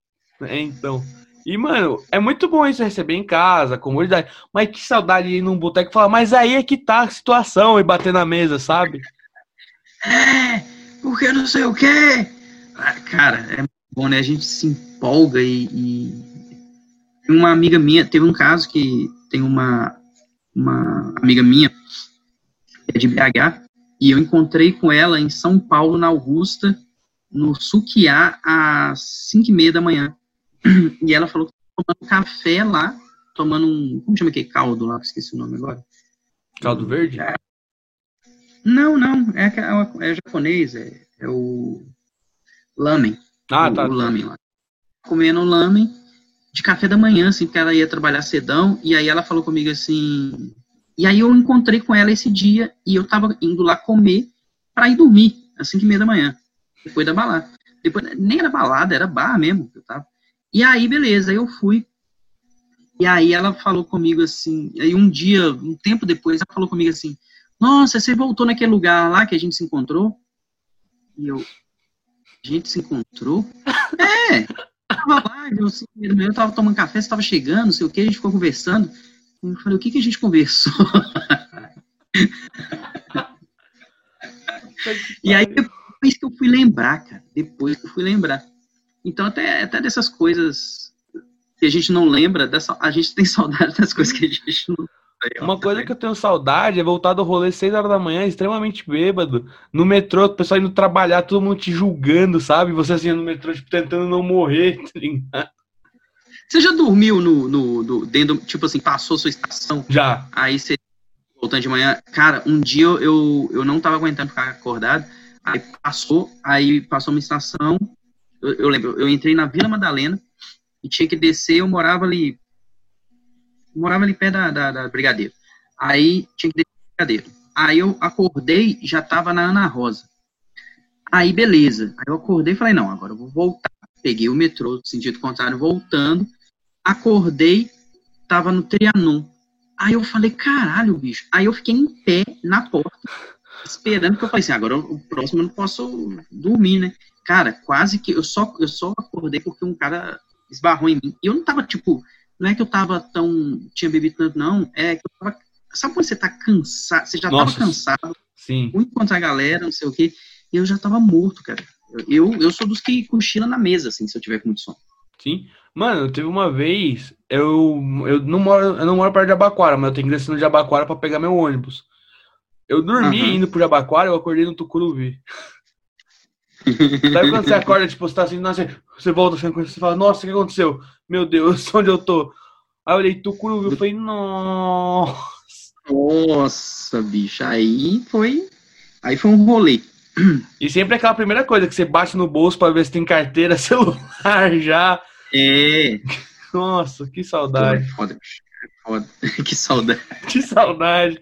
É, então. E, mano, é muito bom isso receber em casa, comodidade. Mas que saudade de ir num boteco e falar, mas aí é que tá a situação e bater na mesa, sabe? É, porque não sei o quê. Ah, cara, é bom, né? A gente se empolga e, e. Uma amiga minha, teve um caso que tem uma, uma amiga minha, é de BH, e eu encontrei com ela em São Paulo, na Augusta, no Suquiá, às 5 e meia da manhã. E ela falou que tomando café lá, tomando um. Como chama aquele caldo lá? Esqueci o nome agora. Caldo verde? É. Não, não. É, é, é japonês. É, é o. Lamen. Ah, o, tá. O lamen lá. Comendo lamen de café da manhã, assim, porque ela ia trabalhar cedão. E aí ela falou comigo assim. E aí eu encontrei com ela esse dia e eu tava indo lá comer para ir dormir, às 5 e meia da manhã, depois da balada. Depois, nem era balada, era bar mesmo. Eu tava. E aí, beleza, eu fui. E aí ela falou comigo assim, aí um dia, um tempo depois, ela falou comigo assim, nossa, você voltou naquele lugar lá que a gente se encontrou? E eu, a gente se encontrou? (laughs) é, tava lá, eu, eu tava tomando café, você tava chegando, não sei o que, a gente ficou conversando. Eu falei, o que que a gente conversou? (laughs) e aí, depois que eu fui lembrar, cara, depois que eu fui lembrar. Então, até, até dessas coisas que a gente não lembra, dessa, a gente tem (laughs) saudade das coisas que a gente não uma coisa que eu tenho saudade é voltar do rolê 6 horas da manhã, extremamente bêbado, no metrô, o pessoal indo trabalhar, todo mundo te julgando, sabe? Você assim no metrô, tipo, tentando não morrer, (laughs) tá ligado? Você já dormiu no, no, no, dentro, tipo assim, passou sua estação? Já. Aí você voltando de manhã. Cara, um dia eu, eu não tava aguentando ficar acordado, aí passou, aí passou uma estação, eu, lembro, eu entrei na Vila Madalena e tinha que descer, eu morava ali, morava ali perto da, da, da Brigadeiro. Aí tinha que descer no Brigadeiro. Aí eu acordei, já tava na Ana Rosa. Aí beleza. Aí eu acordei e falei, não, agora eu vou voltar. Peguei o metrô, sentido contrário, voltando. Acordei, tava no Trianon. Aí eu falei, caralho, bicho. Aí eu fiquei em pé na porta, esperando que eu falei assim, agora o próximo eu não posso dormir, né? Cara, quase que eu só, eu só acordei porque um cara esbarrou em mim. E eu não tava, tipo, não é que eu tava tão. tinha bebido tanto, não. É que eu tava. Sabe quando você tá cansado? Você já Nossa, tava cansado. Sim. Muito contra a galera, não sei o quê. E eu já tava morto, cara. Eu, eu sou dos que cochila na mesa, assim, se eu tiver com muito sono. Sim. Mano, teve uma vez, eu, eu, não moro, eu não moro perto de Abaquara, mas eu tenho que descer no de Abaquara pra pegar meu ônibus. Eu dormi uhum. indo pro Jabaquara, eu acordei no Tucuruvi. (laughs) Sabe quando você acorda, tipo, você tá assim, nossa, você volta, você fala, nossa, o que aconteceu? Meu Deus, (laughs) onde eu tô? Aí eu olhei Tucuruvi, eu falei, nossa. Nossa, bicho, aí foi, aí foi um rolê. E sempre aquela primeira coisa que você bate no bolso para ver se tem carteira, (laughs) celular já. É. (laughs) Nossa, que saudade. É foda, é foda. que saudade. que saudade.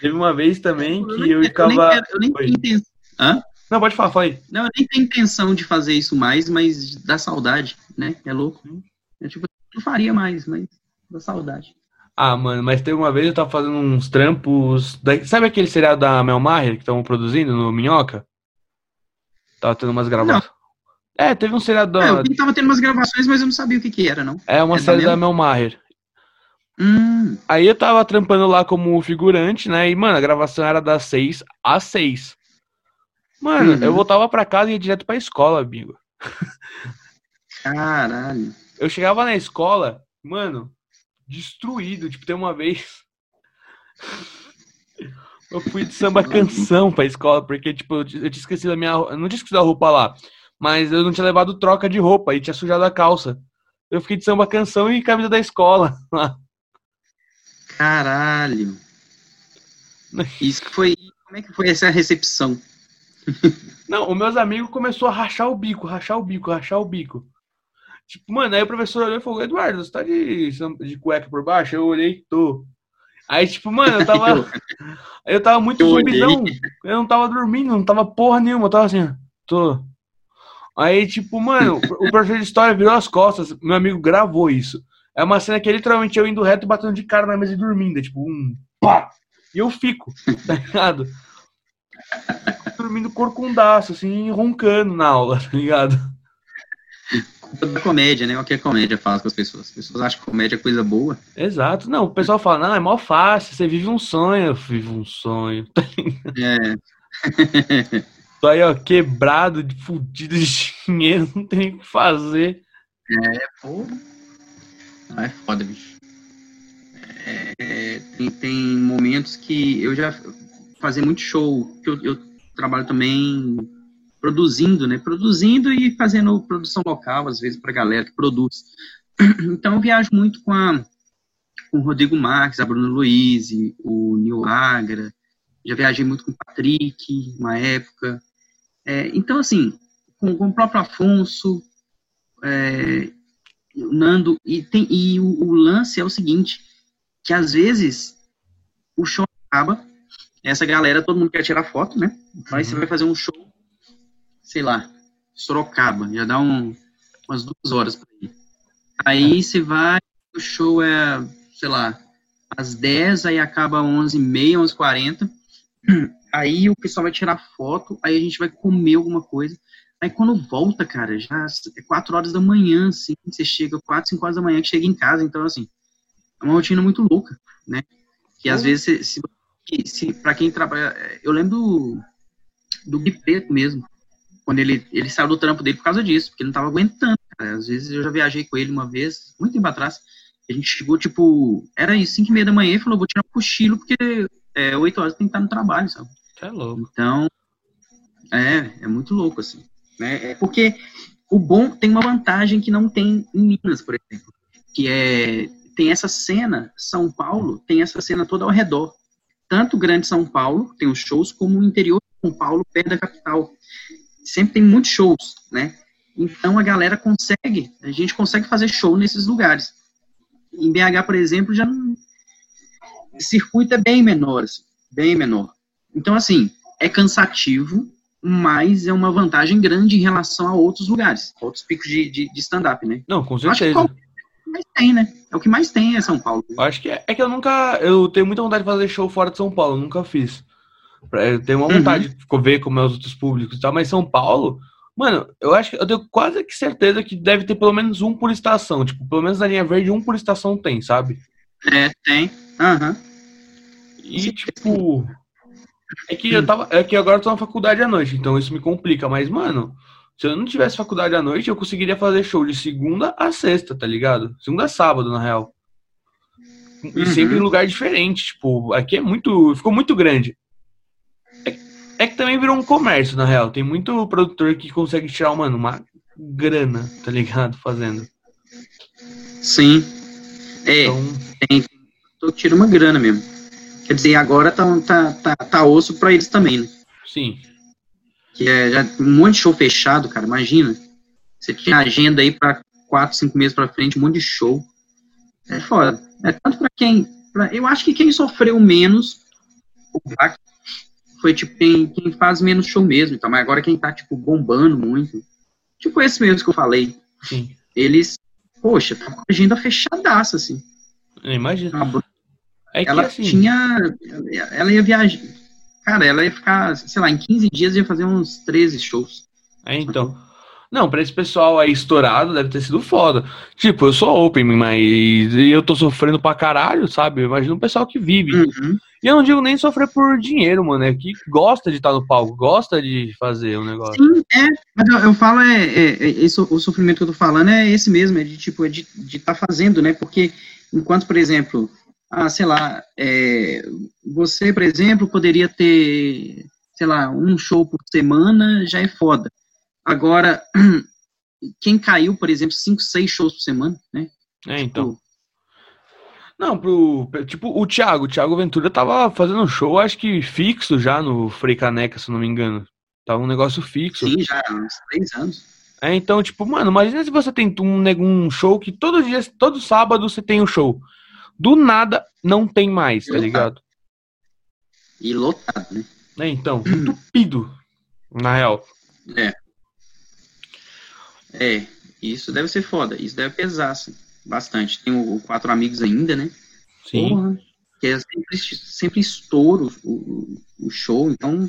Teve uma vez também que eu, ficava. Eu nem, eu nem tenho intenção. Hã? Não, pode falar, fala aí. Não, eu nem tenho intenção de fazer isso mais, mas dá saudade, né? É louco. É tipo, eu não faria mais, mas dá saudade. Ah, mano, mas teve uma vez eu tava fazendo uns trampos. Da... Sabe aquele seriado da Mel Maher que estavam produzindo no Minhoca? Tava tendo umas gravações. Não. É, teve um seriado. Da... É, eu tava tendo umas gravações, mas eu não sabia o que que era, não. É uma é série da, da Mel Maher. Hum. Aí eu tava trampando lá como figurante, né? E, mano, a gravação era das 6 às 6. Mano, uhum. eu voltava pra casa e ia direto pra escola, amigo. Caralho. Eu chegava na escola, mano, destruído. Tipo, tem uma vez. (laughs) Eu fui de samba canção pra escola, porque, tipo, eu tinha esquecido a minha. Eu não tinha esquecido a roupa lá. mas eu não tinha levado troca de roupa e tinha sujado a calça. Eu fiquei de samba canção e camisa da escola. (laughs) Caralho. (laughs) Isso foi. Como é que foi essa recepção? Não, os meus amigos começou a rachar o bico, rachar o bico, rachar o bico. Tipo, mano, aí o professor olhou e falou, Eduardo, você tá de, de cueca por baixo? Eu olhei, tô. Aí, tipo, mano, eu tava. (laughs) eu tava muito zumbizão. Eu não tava dormindo, não tava porra nenhuma. Eu tava assim, tô. Aí, tipo, mano, o professor de história virou as costas. Meu amigo gravou isso. É uma cena que é literalmente eu indo reto batendo de cara na mesa e dormindo. É tipo, um pá! E eu fico, (laughs) tá ligado? Dormindo corcundaço, assim, roncando na aula, (laughs) tá ligado? da comédia, né? O que a comédia faz com as pessoas. As pessoas acham que comédia é coisa boa. Exato. Não, o pessoal fala, não, é mó fácil, você vive um sonho. Eu vivo um sonho. (laughs) É. (laughs) Tô aí, ó, quebrado, de fudido de dinheiro, não tem o que fazer. É, pô. Não é foda, bicho. É, tem, tem momentos que eu já fazia muito show, que eu, eu trabalho também produzindo, né? Produzindo e fazendo produção local, às vezes, para galera que produz. (clears throat) Então, eu viajo muito com, a, com o Rodrigo Marques, a Bruna Luiz, o Nil Agra. Já viajei muito com o Patrick, uma época. É, então, assim, com, com, o próprio Afonso, é, Nando, e, tem, e o, o lance é o seguinte, que às vezes o show acaba, essa galera, todo mundo quer tirar foto, né? Então, aí você uhum. vai fazer um show sei lá, Sorocaba, já dá um, umas duas horas para ir. Aí você vai, o show é, sei lá, às 10, aí acaba às 11h30, 11h40. Aí o pessoal vai tirar foto, aí a gente vai comer alguma coisa. Aí quando volta, cara, já é 4 horas da manhã, assim, você chega 4, 5 horas da manhã que chega em casa, então assim, é uma rotina muito louca, né? Que às vezes, se, se, se para quem trabalha, eu lembro do, Gui Preto mesmo, quando ele, ele saiu do trampo dele por causa disso, porque ele não tava aguentando. Cara. Às vezes eu já viajei com ele uma vez, muito tempo atrás, a gente chegou, tipo, era isso, 5 e meia da manhã, e falou, vou tirar um cochilo, porque é, 8 horas tem que estar no trabalho, sabe? É louco. Então, é, é muito louco, assim. Né? É porque o bom tem uma vantagem que não tem em Minas, por exemplo, que é, tem essa cena, São Paulo tem essa cena toda ao redor. Tanto o Grande São Paulo, tem os shows, como o interior de São Paulo, perto da capital sempre tem muitos shows, né? Então a galera consegue, a gente consegue fazer show nesses lugares. Em BH, por exemplo, já não, o circuito é bem menor, assim, bem menor. Então, assim, é cansativo, mas é uma vantagem grande em relação a outros lugares, outros picos de, de, de stand-up, né? Não, com certeza. Acho que o mais tem, né? É o que mais tem é São Paulo. Acho que é, é que eu nunca. Eu tenho muita vontade de fazer show fora de São Paulo, nunca fiz. Eu tenho uma vontade uhum. de ver como é os outros públicos e tal, mas São Paulo, mano, eu acho que eu tenho quase que certeza que deve ter pelo menos um por estação. Tipo, pelo menos na linha verde, um por estação tem, sabe? É, tem. Aham. Uhum. E, tipo. É que eu tava. É que agora eu tô na faculdade à noite, então isso me complica. Mas, mano, se eu não tivesse faculdade à noite, eu conseguiria fazer show de segunda a sexta, tá ligado? Segunda a sábado, na real. E uhum. sempre em lugar diferente. Tipo, aqui é muito. Ficou muito grande. É que também virou um comércio, na real. Tem muito produtor que consegue tirar, mano, uma grana, tá ligado? Fazendo. Sim. É, então... tem, tirando uma grana mesmo. Quer dizer, agora tá, tá, tá, tá osso pra eles também, né? Sim. Que é já, um monte de show fechado, cara, imagina. Você tinha agenda aí pra quatro, cinco meses pra frente, um monte de show. É foda. É tanto pra quem. Pra, eu acho que quem sofreu menos o baque foi tipo quem, quem faz menos show mesmo, então, mas agora quem tá, tipo, bombando muito, tipo esse mesmo que eu falei, Sim. eles, poxa, tá com a agenda fechadaça, assim. Imagina. É ela assim... tinha, ela ia viajar, cara, ela ia ficar, sei lá, em 15 dias ia fazer uns 13 shows. É, então. Não, pra esse pessoal aí estourado deve ter sido foda. Tipo, eu sou open, mas eu tô sofrendo pra caralho, sabe? Imagina um pessoal que vive. Uhum. E eu não digo nem sofrer por dinheiro, mano. É que gosta de estar no palco, gosta de fazer o um negócio. Sim, é. Mas eu, eu falo, é, é, é, esse, o sofrimento que eu tô falando é esse mesmo, é de tipo, é de estar tá fazendo, né? Porque enquanto, por exemplo, ah, sei lá, é, você, por exemplo, poderia ter, sei lá, um show por semana, já é foda. Agora, (clears throat) quem caiu, por exemplo, 5, 6 shows por semana, né? É, então. Tipo, não, pro. Tipo, o Thiago, o Thiago Ventura tava fazendo um show, acho que fixo já no Frei Caneca, se não me engano. Tava um negócio fixo. Sim, já há uns três anos. É, então, tipo, mano, imagina se você tem um, um show que todo dia, todo sábado você tem um show. Do nada não tem mais, tá ligado? E lotado, né? É, então, entupido, na real. É. É, isso deve ser foda, isso deve pesar, assim bastante. Tem o, o Quatro Amigos ainda, né? Sim. Porra, que é sempre, sempre estouro o, o show, então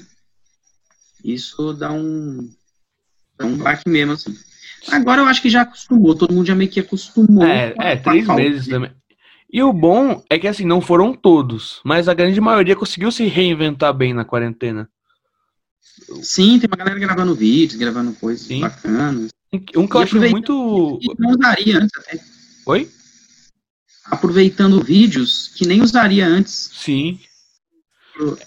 isso dá um, dá um baque mesmo, assim. Agora eu acho que já acostumou, todo mundo já meio que acostumou. É, é três meses também. E o bom é que, assim, não foram todos, mas a grande maioria conseguiu se reinventar bem na quarentena. Sim, tem uma galera gravando vídeos, gravando coisas Sim. bacanas. Um que eu acho muito. Não usaria antes até. Oi? Aproveitando vídeos que nem usaria antes. Sim.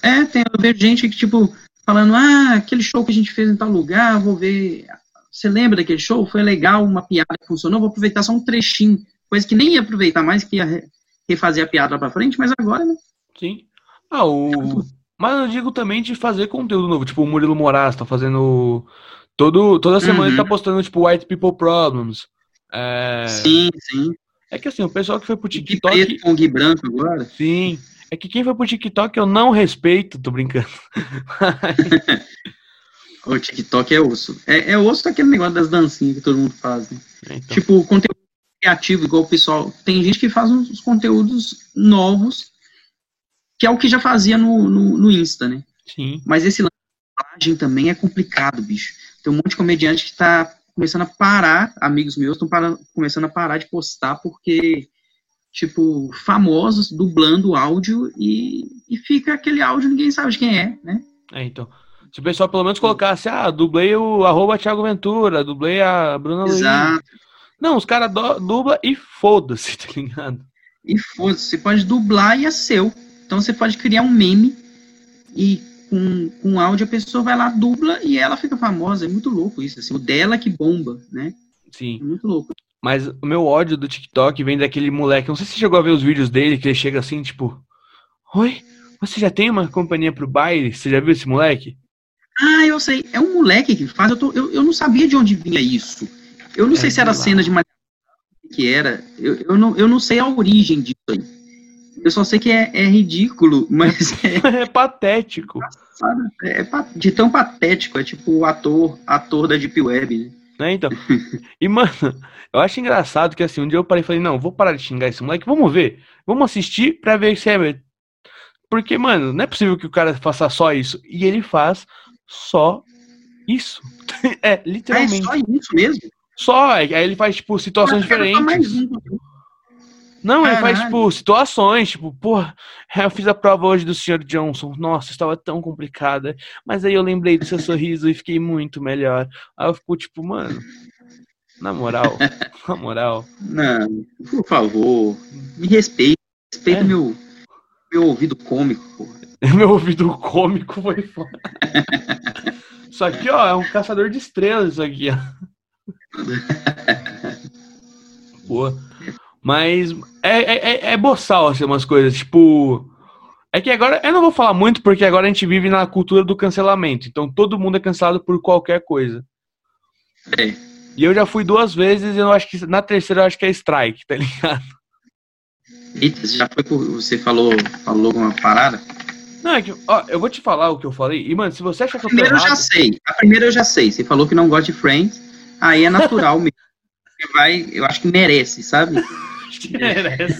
É, tem a ver gente que, tipo, falando, ah, aquele show que a gente fez em tal lugar, vou ver. Você lembra daquele show? Foi legal, uma piada que funcionou, vou aproveitar só um trechinho. Coisa que nem ia aproveitar mais, que ia refazer a piada lá pra frente, mas agora, né? Sim. Ah, o. Mas eu digo também de fazer conteúdo novo. Tipo, o Murilo Moraes tá fazendo. Todo, toda semana uhum. ele tá uhum. postando, tipo, White People Problems. É... Sim, sim. É que assim, o pessoal que foi pro TikTok. E preto com Gui branco agora? Sim. É que quem foi pro TikTok eu não respeito, tô brincando. (laughs) o TikTok é osso. É, é osso aquele negócio das dancinhas que todo mundo faz, né? É, então. Tipo, conteúdo criativo, igual o pessoal. Tem gente que faz uns conteúdos novos, que é o que já fazia no, no, no Insta, né? Sim. Mas esse lance também é complicado, bicho. Tem um monte de comediante que tá começando a parar, amigos meus estão começando a parar de postar porque, tipo, famosos dublando áudio e, e fica aquele áudio ninguém sabe de quem é, né? É, então. Se o pessoal pelo menos colocasse, ah, dublei o arroba Thiago Ventura, dublei a Bruna Exato. Luiz. Não, os caras dublam e foda-se, (laughs) tá ligado? E foda-se, você pode dublar e é seu. Então você pode criar um meme e com, com áudio, a pessoa vai lá, dubla e ela fica famosa. É muito louco isso, assim, o dela que bomba, né? Sim. É muito louco. Mas o meu ódio do TikTok vem daquele moleque. Não sei se você chegou a ver os vídeos dele, que ele chega assim, tipo. Oi, você já tem uma companhia pro baile? Você já viu esse moleque? Ah, eu sei. É um moleque que faz. Eu, tô, eu, eu não sabia de onde vinha isso. Eu não é sei se era lá. cena de que era. Eu, eu, não, eu não sei a origem disso aí. Eu só sei que é, é ridículo, (laughs) mas é, (laughs) é patético. É, é de tão patético, é tipo o ator, ator da Deep Web, né? É, então. E, mano, eu acho engraçado que assim, um dia eu parei e falei, não, vou parar de xingar esse moleque, vamos ver. Vamos assistir pra ver se é. Porque, mano, não é possível que o cara faça só isso. E ele faz só isso. (laughs) é, literalmente. Ah, é só isso mesmo? Só, aí ele faz, tipo, situações diferentes. Não, ele faz, tipo, situações, tipo, porra, (laughs) eu fiz a prova hoje do Sr. Johnson, nossa, estava tão complicada, mas aí eu lembrei do seu sorriso e fiquei muito melhor. Aí eu fico, tipo, mano, na moral, (laughs) na moral. Não, por favor, me respeite, respeita é. meu, meu ouvido cômico, porra. (laughs) meu ouvido cômico foi foda. isso aqui, ó, é um caçador de estrelas, isso aqui, ó. (laughs) Boa. Mas é, é, é, é boçal, assim, umas coisas. Tipo. É que agora. Eu não vou falar muito, porque agora a gente vive na cultura do cancelamento. Então todo mundo é cancelado por qualquer coisa. É. E eu já fui duas vezes e eu acho que na terceira eu acho que é strike, tá ligado? Eita, você já foi por. Você falou, falou alguma parada? Não, é que, ó, eu vou te falar o que eu falei. E, mano, se você acha que eu tô Primeiro errado... eu já sei. A primeira eu já sei. Você falou que não gosta de Friends. Aí é natural mesmo. Você vai, eu acho que merece, sabe? merece.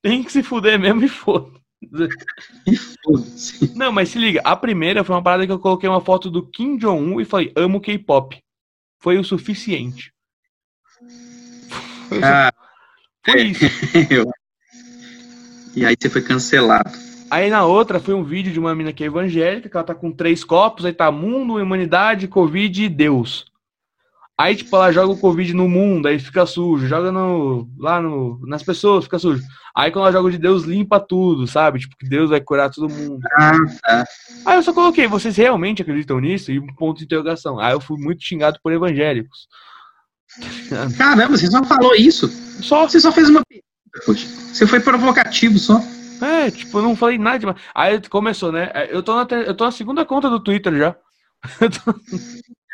Tem que se fuder mesmo e foda. E foda-se. Não, mas se liga, a primeira foi uma parada que eu coloquei uma foto do Kim Jong-un e falei, amo K-pop. Foi o suficiente. Foi, ah, foi isso. (laughs) e aí você foi cancelado. Aí na outra foi um vídeo de uma mina que é evangélica, que ela tá com três copos, aí tá mundo, humanidade, Covid e Deus. Aí, tipo, ela joga o Covid no mundo, aí fica sujo. Joga no, lá no, nas pessoas, fica sujo. Aí, quando ela joga de Deus, limpa tudo, sabe? Tipo, que Deus vai curar todo mundo. Ah, tá. Aí eu só coloquei, vocês realmente acreditam nisso? E um ponto de interrogação. Aí eu fui muito xingado por evangélicos. (laughs) Caramba, você só falou isso? Só. Você só fez uma pergunta, Você foi provocativo só. É, tipo, eu não falei nada demais. Aí começou, né? Eu tô na, eu tô na segunda conta do Twitter já. (laughs)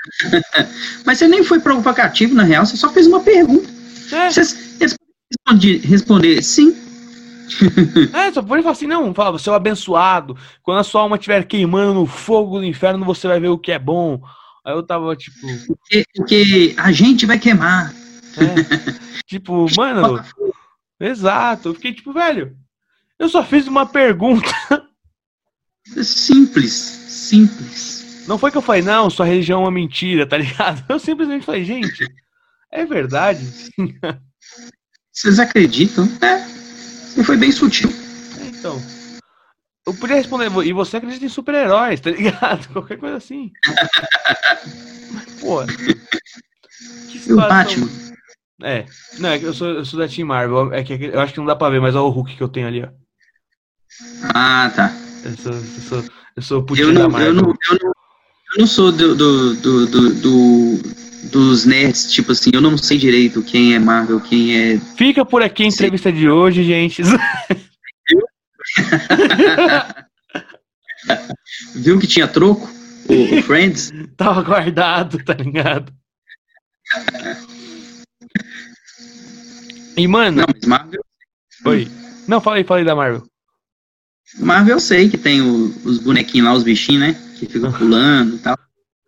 Mas você nem foi provocativo, na real, você só fez uma pergunta. É. Você responde, responder sim. (laughs) é, só pode falar assim, não, fala, você é um abençoado. Quando a sua alma estiver queimando no fogo do inferno, você vai ver o que é bom. Aí eu tava, tipo. Porque, porque a gente vai queimar. É, (laughs) tipo, mano. exato. Eu fiquei tipo, velho, eu só fiz uma pergunta. Simples, simples. Não foi que eu falei, não, sua religião é uma mentira, tá ligado? (laughs) Eu simplesmente falei, gente, é verdade. (laughs) Vocês acreditam? É. E foi bem sutil. É, então. Eu podia responder, e você acredita em super-heróis, tá ligado? (laughs) Qualquer coisa assim. Pô. E o Batman? É. Não, é que eu sou, eu sou da Team Marvel. É que eu acho que não dá pra ver, mas olha o Hulk que eu tenho ali, ó. Ah, tá. Eu sou, eu sou, eu sou putinho eu não, da Marvel. Eu não, eu não, eu não sou do, do, do, do, do dos nerds, tipo assim, eu não sei direito quem é Marvel, quem é. Fica por aqui a entrevista Sim. de hoje, gente. (laughs) Viu que tinha troco? O, o Friends? (laughs) Tava guardado, tá ligado? E, mano. Não, mas Marvel. Oi. Não, falei, falei da Marvel. Marvel eu sei que tem o, os bonequinhos lá, os bichinhos, né? Que ficam pulando e tal.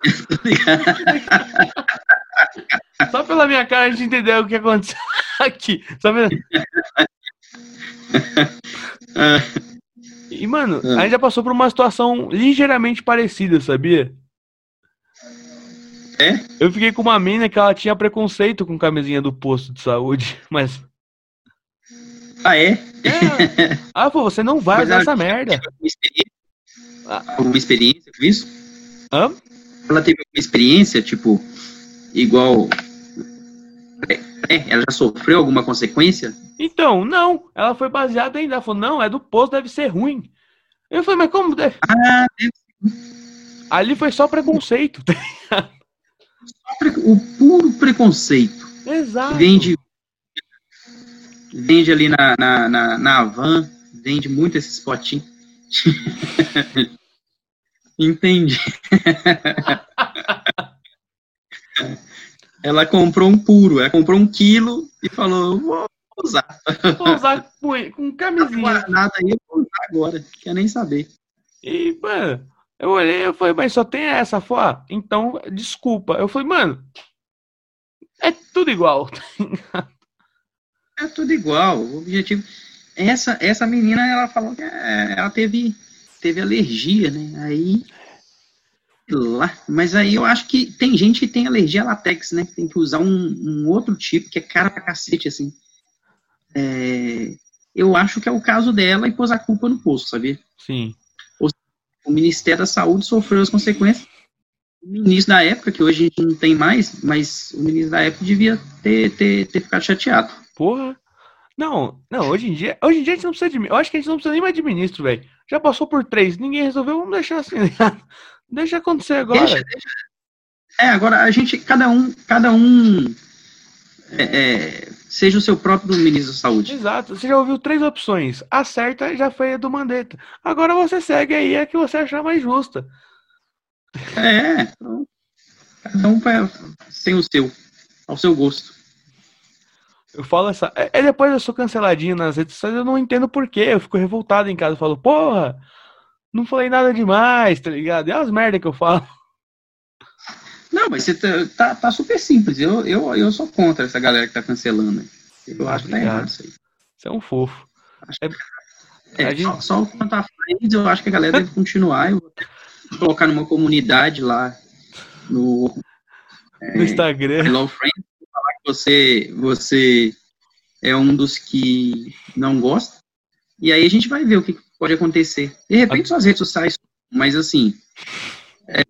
(laughs) Só pela minha cara a gente entendeu o que aconteceu (laughs) aqui. Só pela... E, mano, a gente já passou por uma situação ligeiramente parecida, sabia? É? Eu fiquei com uma mina que ela tinha preconceito com camisinha do posto de saúde, (laughs) mas. Ah, é? é. Ah, pô, você não vai usar essa merda. Alguma experiência? alguma experiência com isso? Hã? Ela teve alguma experiência, tipo, igual. É, ela já sofreu alguma consequência? Então, não. Ela foi baseada em. Ela falou, não, é do posto, deve ser ruim. Eu falei, mas como deve. Ah, deve Ali foi só preconceito. (laughs) o puro preconceito. Exato. Vende, vende ali na, na, na, na van, vende muito esses potinhos. (laughs) Entendi. ela comprou um puro, ela comprou um quilo e falou, vou usar. Vou usar com, com camisinha. Nada aí, eu vou usar agora, quer nem saber. E, mano, eu olhei, eu falei, mas só tem essa foto? Então, desculpa. Eu falei, mano, é tudo igual. (laughs) é tudo igual. O objetivo. Essa, essa menina, ela falou que é, ela teve, teve alergia, né? Aí. Lá. Mas aí eu acho que tem gente que tem alergia a latex, né? Que tem que usar um, um outro tipo, que é cara pra cacete, assim. É, eu acho que é o caso dela e pôs a culpa no poço, sabia? Sim o Ministério da Saúde sofreu as consequências. O ministro da época, que hoje não tem mais, mas o ministro da época devia ter, ter, ter ficado chateado. Porra. Não, não, hoje em dia, hoje em dia a gente não precisa de. Eu acho que a gente não precisa nem mais de ministro, velho. Já passou por três, ninguém resolveu, vamos deixar assim. (laughs) deixa acontecer agora. Deixa, deixa. É, agora a gente, cada um, cada um é, é, seja o seu próprio ministro da saúde. Exato. Você já ouviu três opções. A certa já foi a do Mandetta. Agora você segue aí a que você achar mais justa. É. Então, cada um tem o seu, ao seu gosto. Eu falo essa. É, é, depois eu sou canceladinho nas redes sociais, eu não entendo porquê. Eu fico revoltado em casa. Eu falo, porra, não falei nada demais, tá ligado? É as merda que eu falo. Não, mas você tá, tá, tá, super simples. Eu, eu, eu sou contra essa galera que tá cancelando. Eu acho que tá errado isso aí. Você é um fofo. É, é, gente... só, só quanto a Friends, eu acho que a galera deve continuar. Eu vou colocar numa comunidade lá no, é, (laughs) no Instagram. Hello Friends, falar que você, você é um dos que não gosta. E aí a gente vai ver o que pode acontecer. De repente, suas redes sociais, mas assim, é,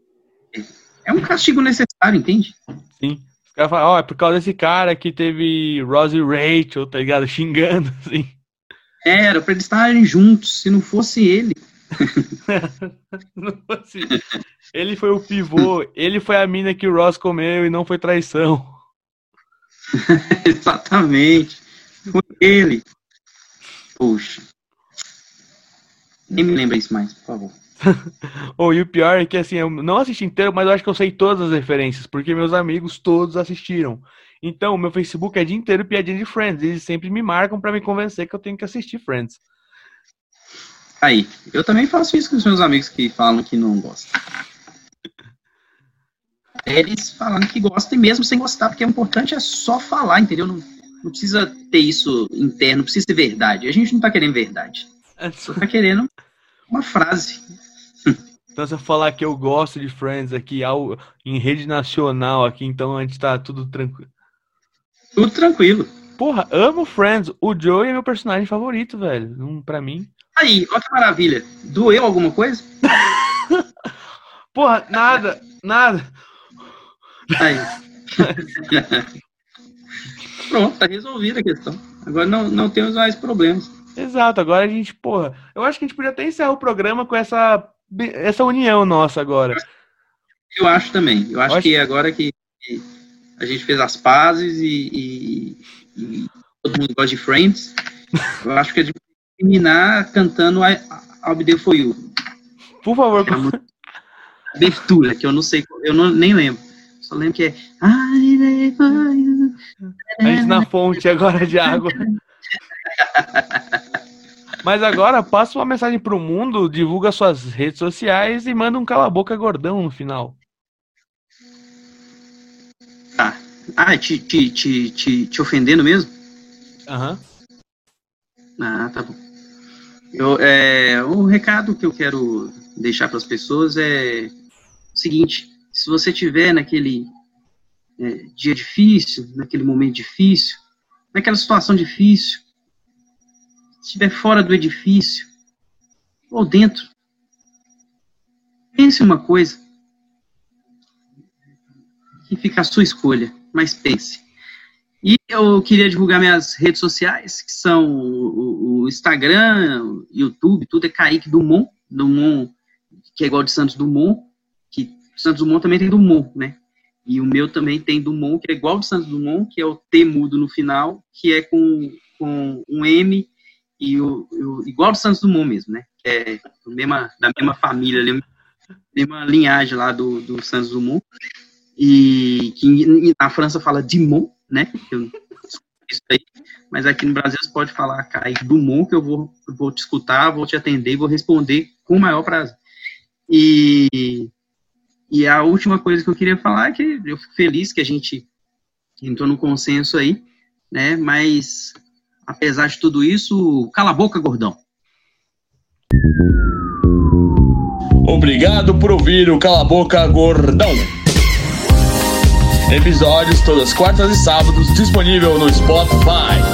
é um castigo necessário, entende? Sim. caras falam, ó, oh, é por causa desse cara que teve Rose e Rachel, tá ligado? (laughs) Xingando, assim. É, era pra eles estarem juntos, se não fosse ele. (laughs) não fosse. Ele foi o pivô, ele foi a mina que o Ross comeu e não foi traição. (laughs) Exatamente. Foi ele. Puxa. Nem me lembra isso mais, por favor. (laughs) oh, e o pior é que assim, eu não assisti inteiro, mas eu acho que eu sei todas as referências, porque meus amigos todos assistiram. Então, meu Facebook é dia inteiro piadinha de Friends. Eles sempre me marcam para me convencer que eu tenho que assistir Friends. Aí, eu também faço isso com os meus amigos que falam que não gostam. Eles falando que gostam e mesmo sem gostar, porque o importante é só falar, entendeu? Não, não precisa ter isso interno, não precisa ser verdade. A gente não tá querendo verdade. É só tá querendo uma frase. Então, se eu falar que eu gosto de Friends aqui em rede nacional aqui, então a gente tá tudo tranquilo. Tudo tranquilo. Porra, amo Friends. O Joey é meu personagem favorito, velho. Um, pra mim. Aí, olha que maravilha. Doeu alguma coisa? (laughs) Porra, nada, nada. Aí. (laughs) Pronto, tá resolvida a questão. Agora não, não temos mais problemas. Exato, agora a gente, porra, eu acho que a gente podia até encerrar o programa com essa essa união nossa agora. Eu acho também. Eu acho, eu acho... que agora que a gente fez as pazes e, e, e todo mundo gosta de Friends, eu acho que a gente vai terminar cantando I'll Be There For You. Por favor. É abertura, que eu não sei, eu não, nem lembro. Só lembro que é A gente na fonte agora de água. Mas agora passa uma mensagem pro mundo, divulga suas redes sociais e manda um cala-boca gordão no final. Tá. Ah, te, te, te, te, te ofendendo mesmo? Aham. Uhum. Ah, tá bom. Eu, é, o recado que eu quero deixar para as pessoas é o seguinte: se você tiver naquele é, dia difícil, naquele momento difícil, naquela situação difícil, estiver fora do edifício ou dentro, pense uma coisa que fica a sua escolha, mas pense. E eu queria divulgar minhas redes sociais, que são o, Instagram, o YouTube, tudo é Kaique Dumont, Dumont, que é igual de Santos Dumont, Santos Dumont também tem Dumont, né? E o meu também tem Dumont, que é igual de Santos Dumont, que é o T mudo no final, que é com, com um M e o, o, igual do Santos Dumont mesmo, né? É mesma, da mesma família, ali, mesma linhagem lá do, do Santos Dumont. E que na França fala Dumont, né? Eu, isso aí, mas aqui no Brasil você pode falar Kaique Dumont, que eu vou, vou te escutar, vou te atender vou responder com o maior prazer. E, e a última coisa que eu queria falar é que eu fico feliz que a gente entrou no consenso aí, né? Mas apesar de tudo isso, cala a boca, gordão. Obrigado por ouvir o Cala a Boca Gordão. Episódios todas quartas e sábados disponível no Spotify.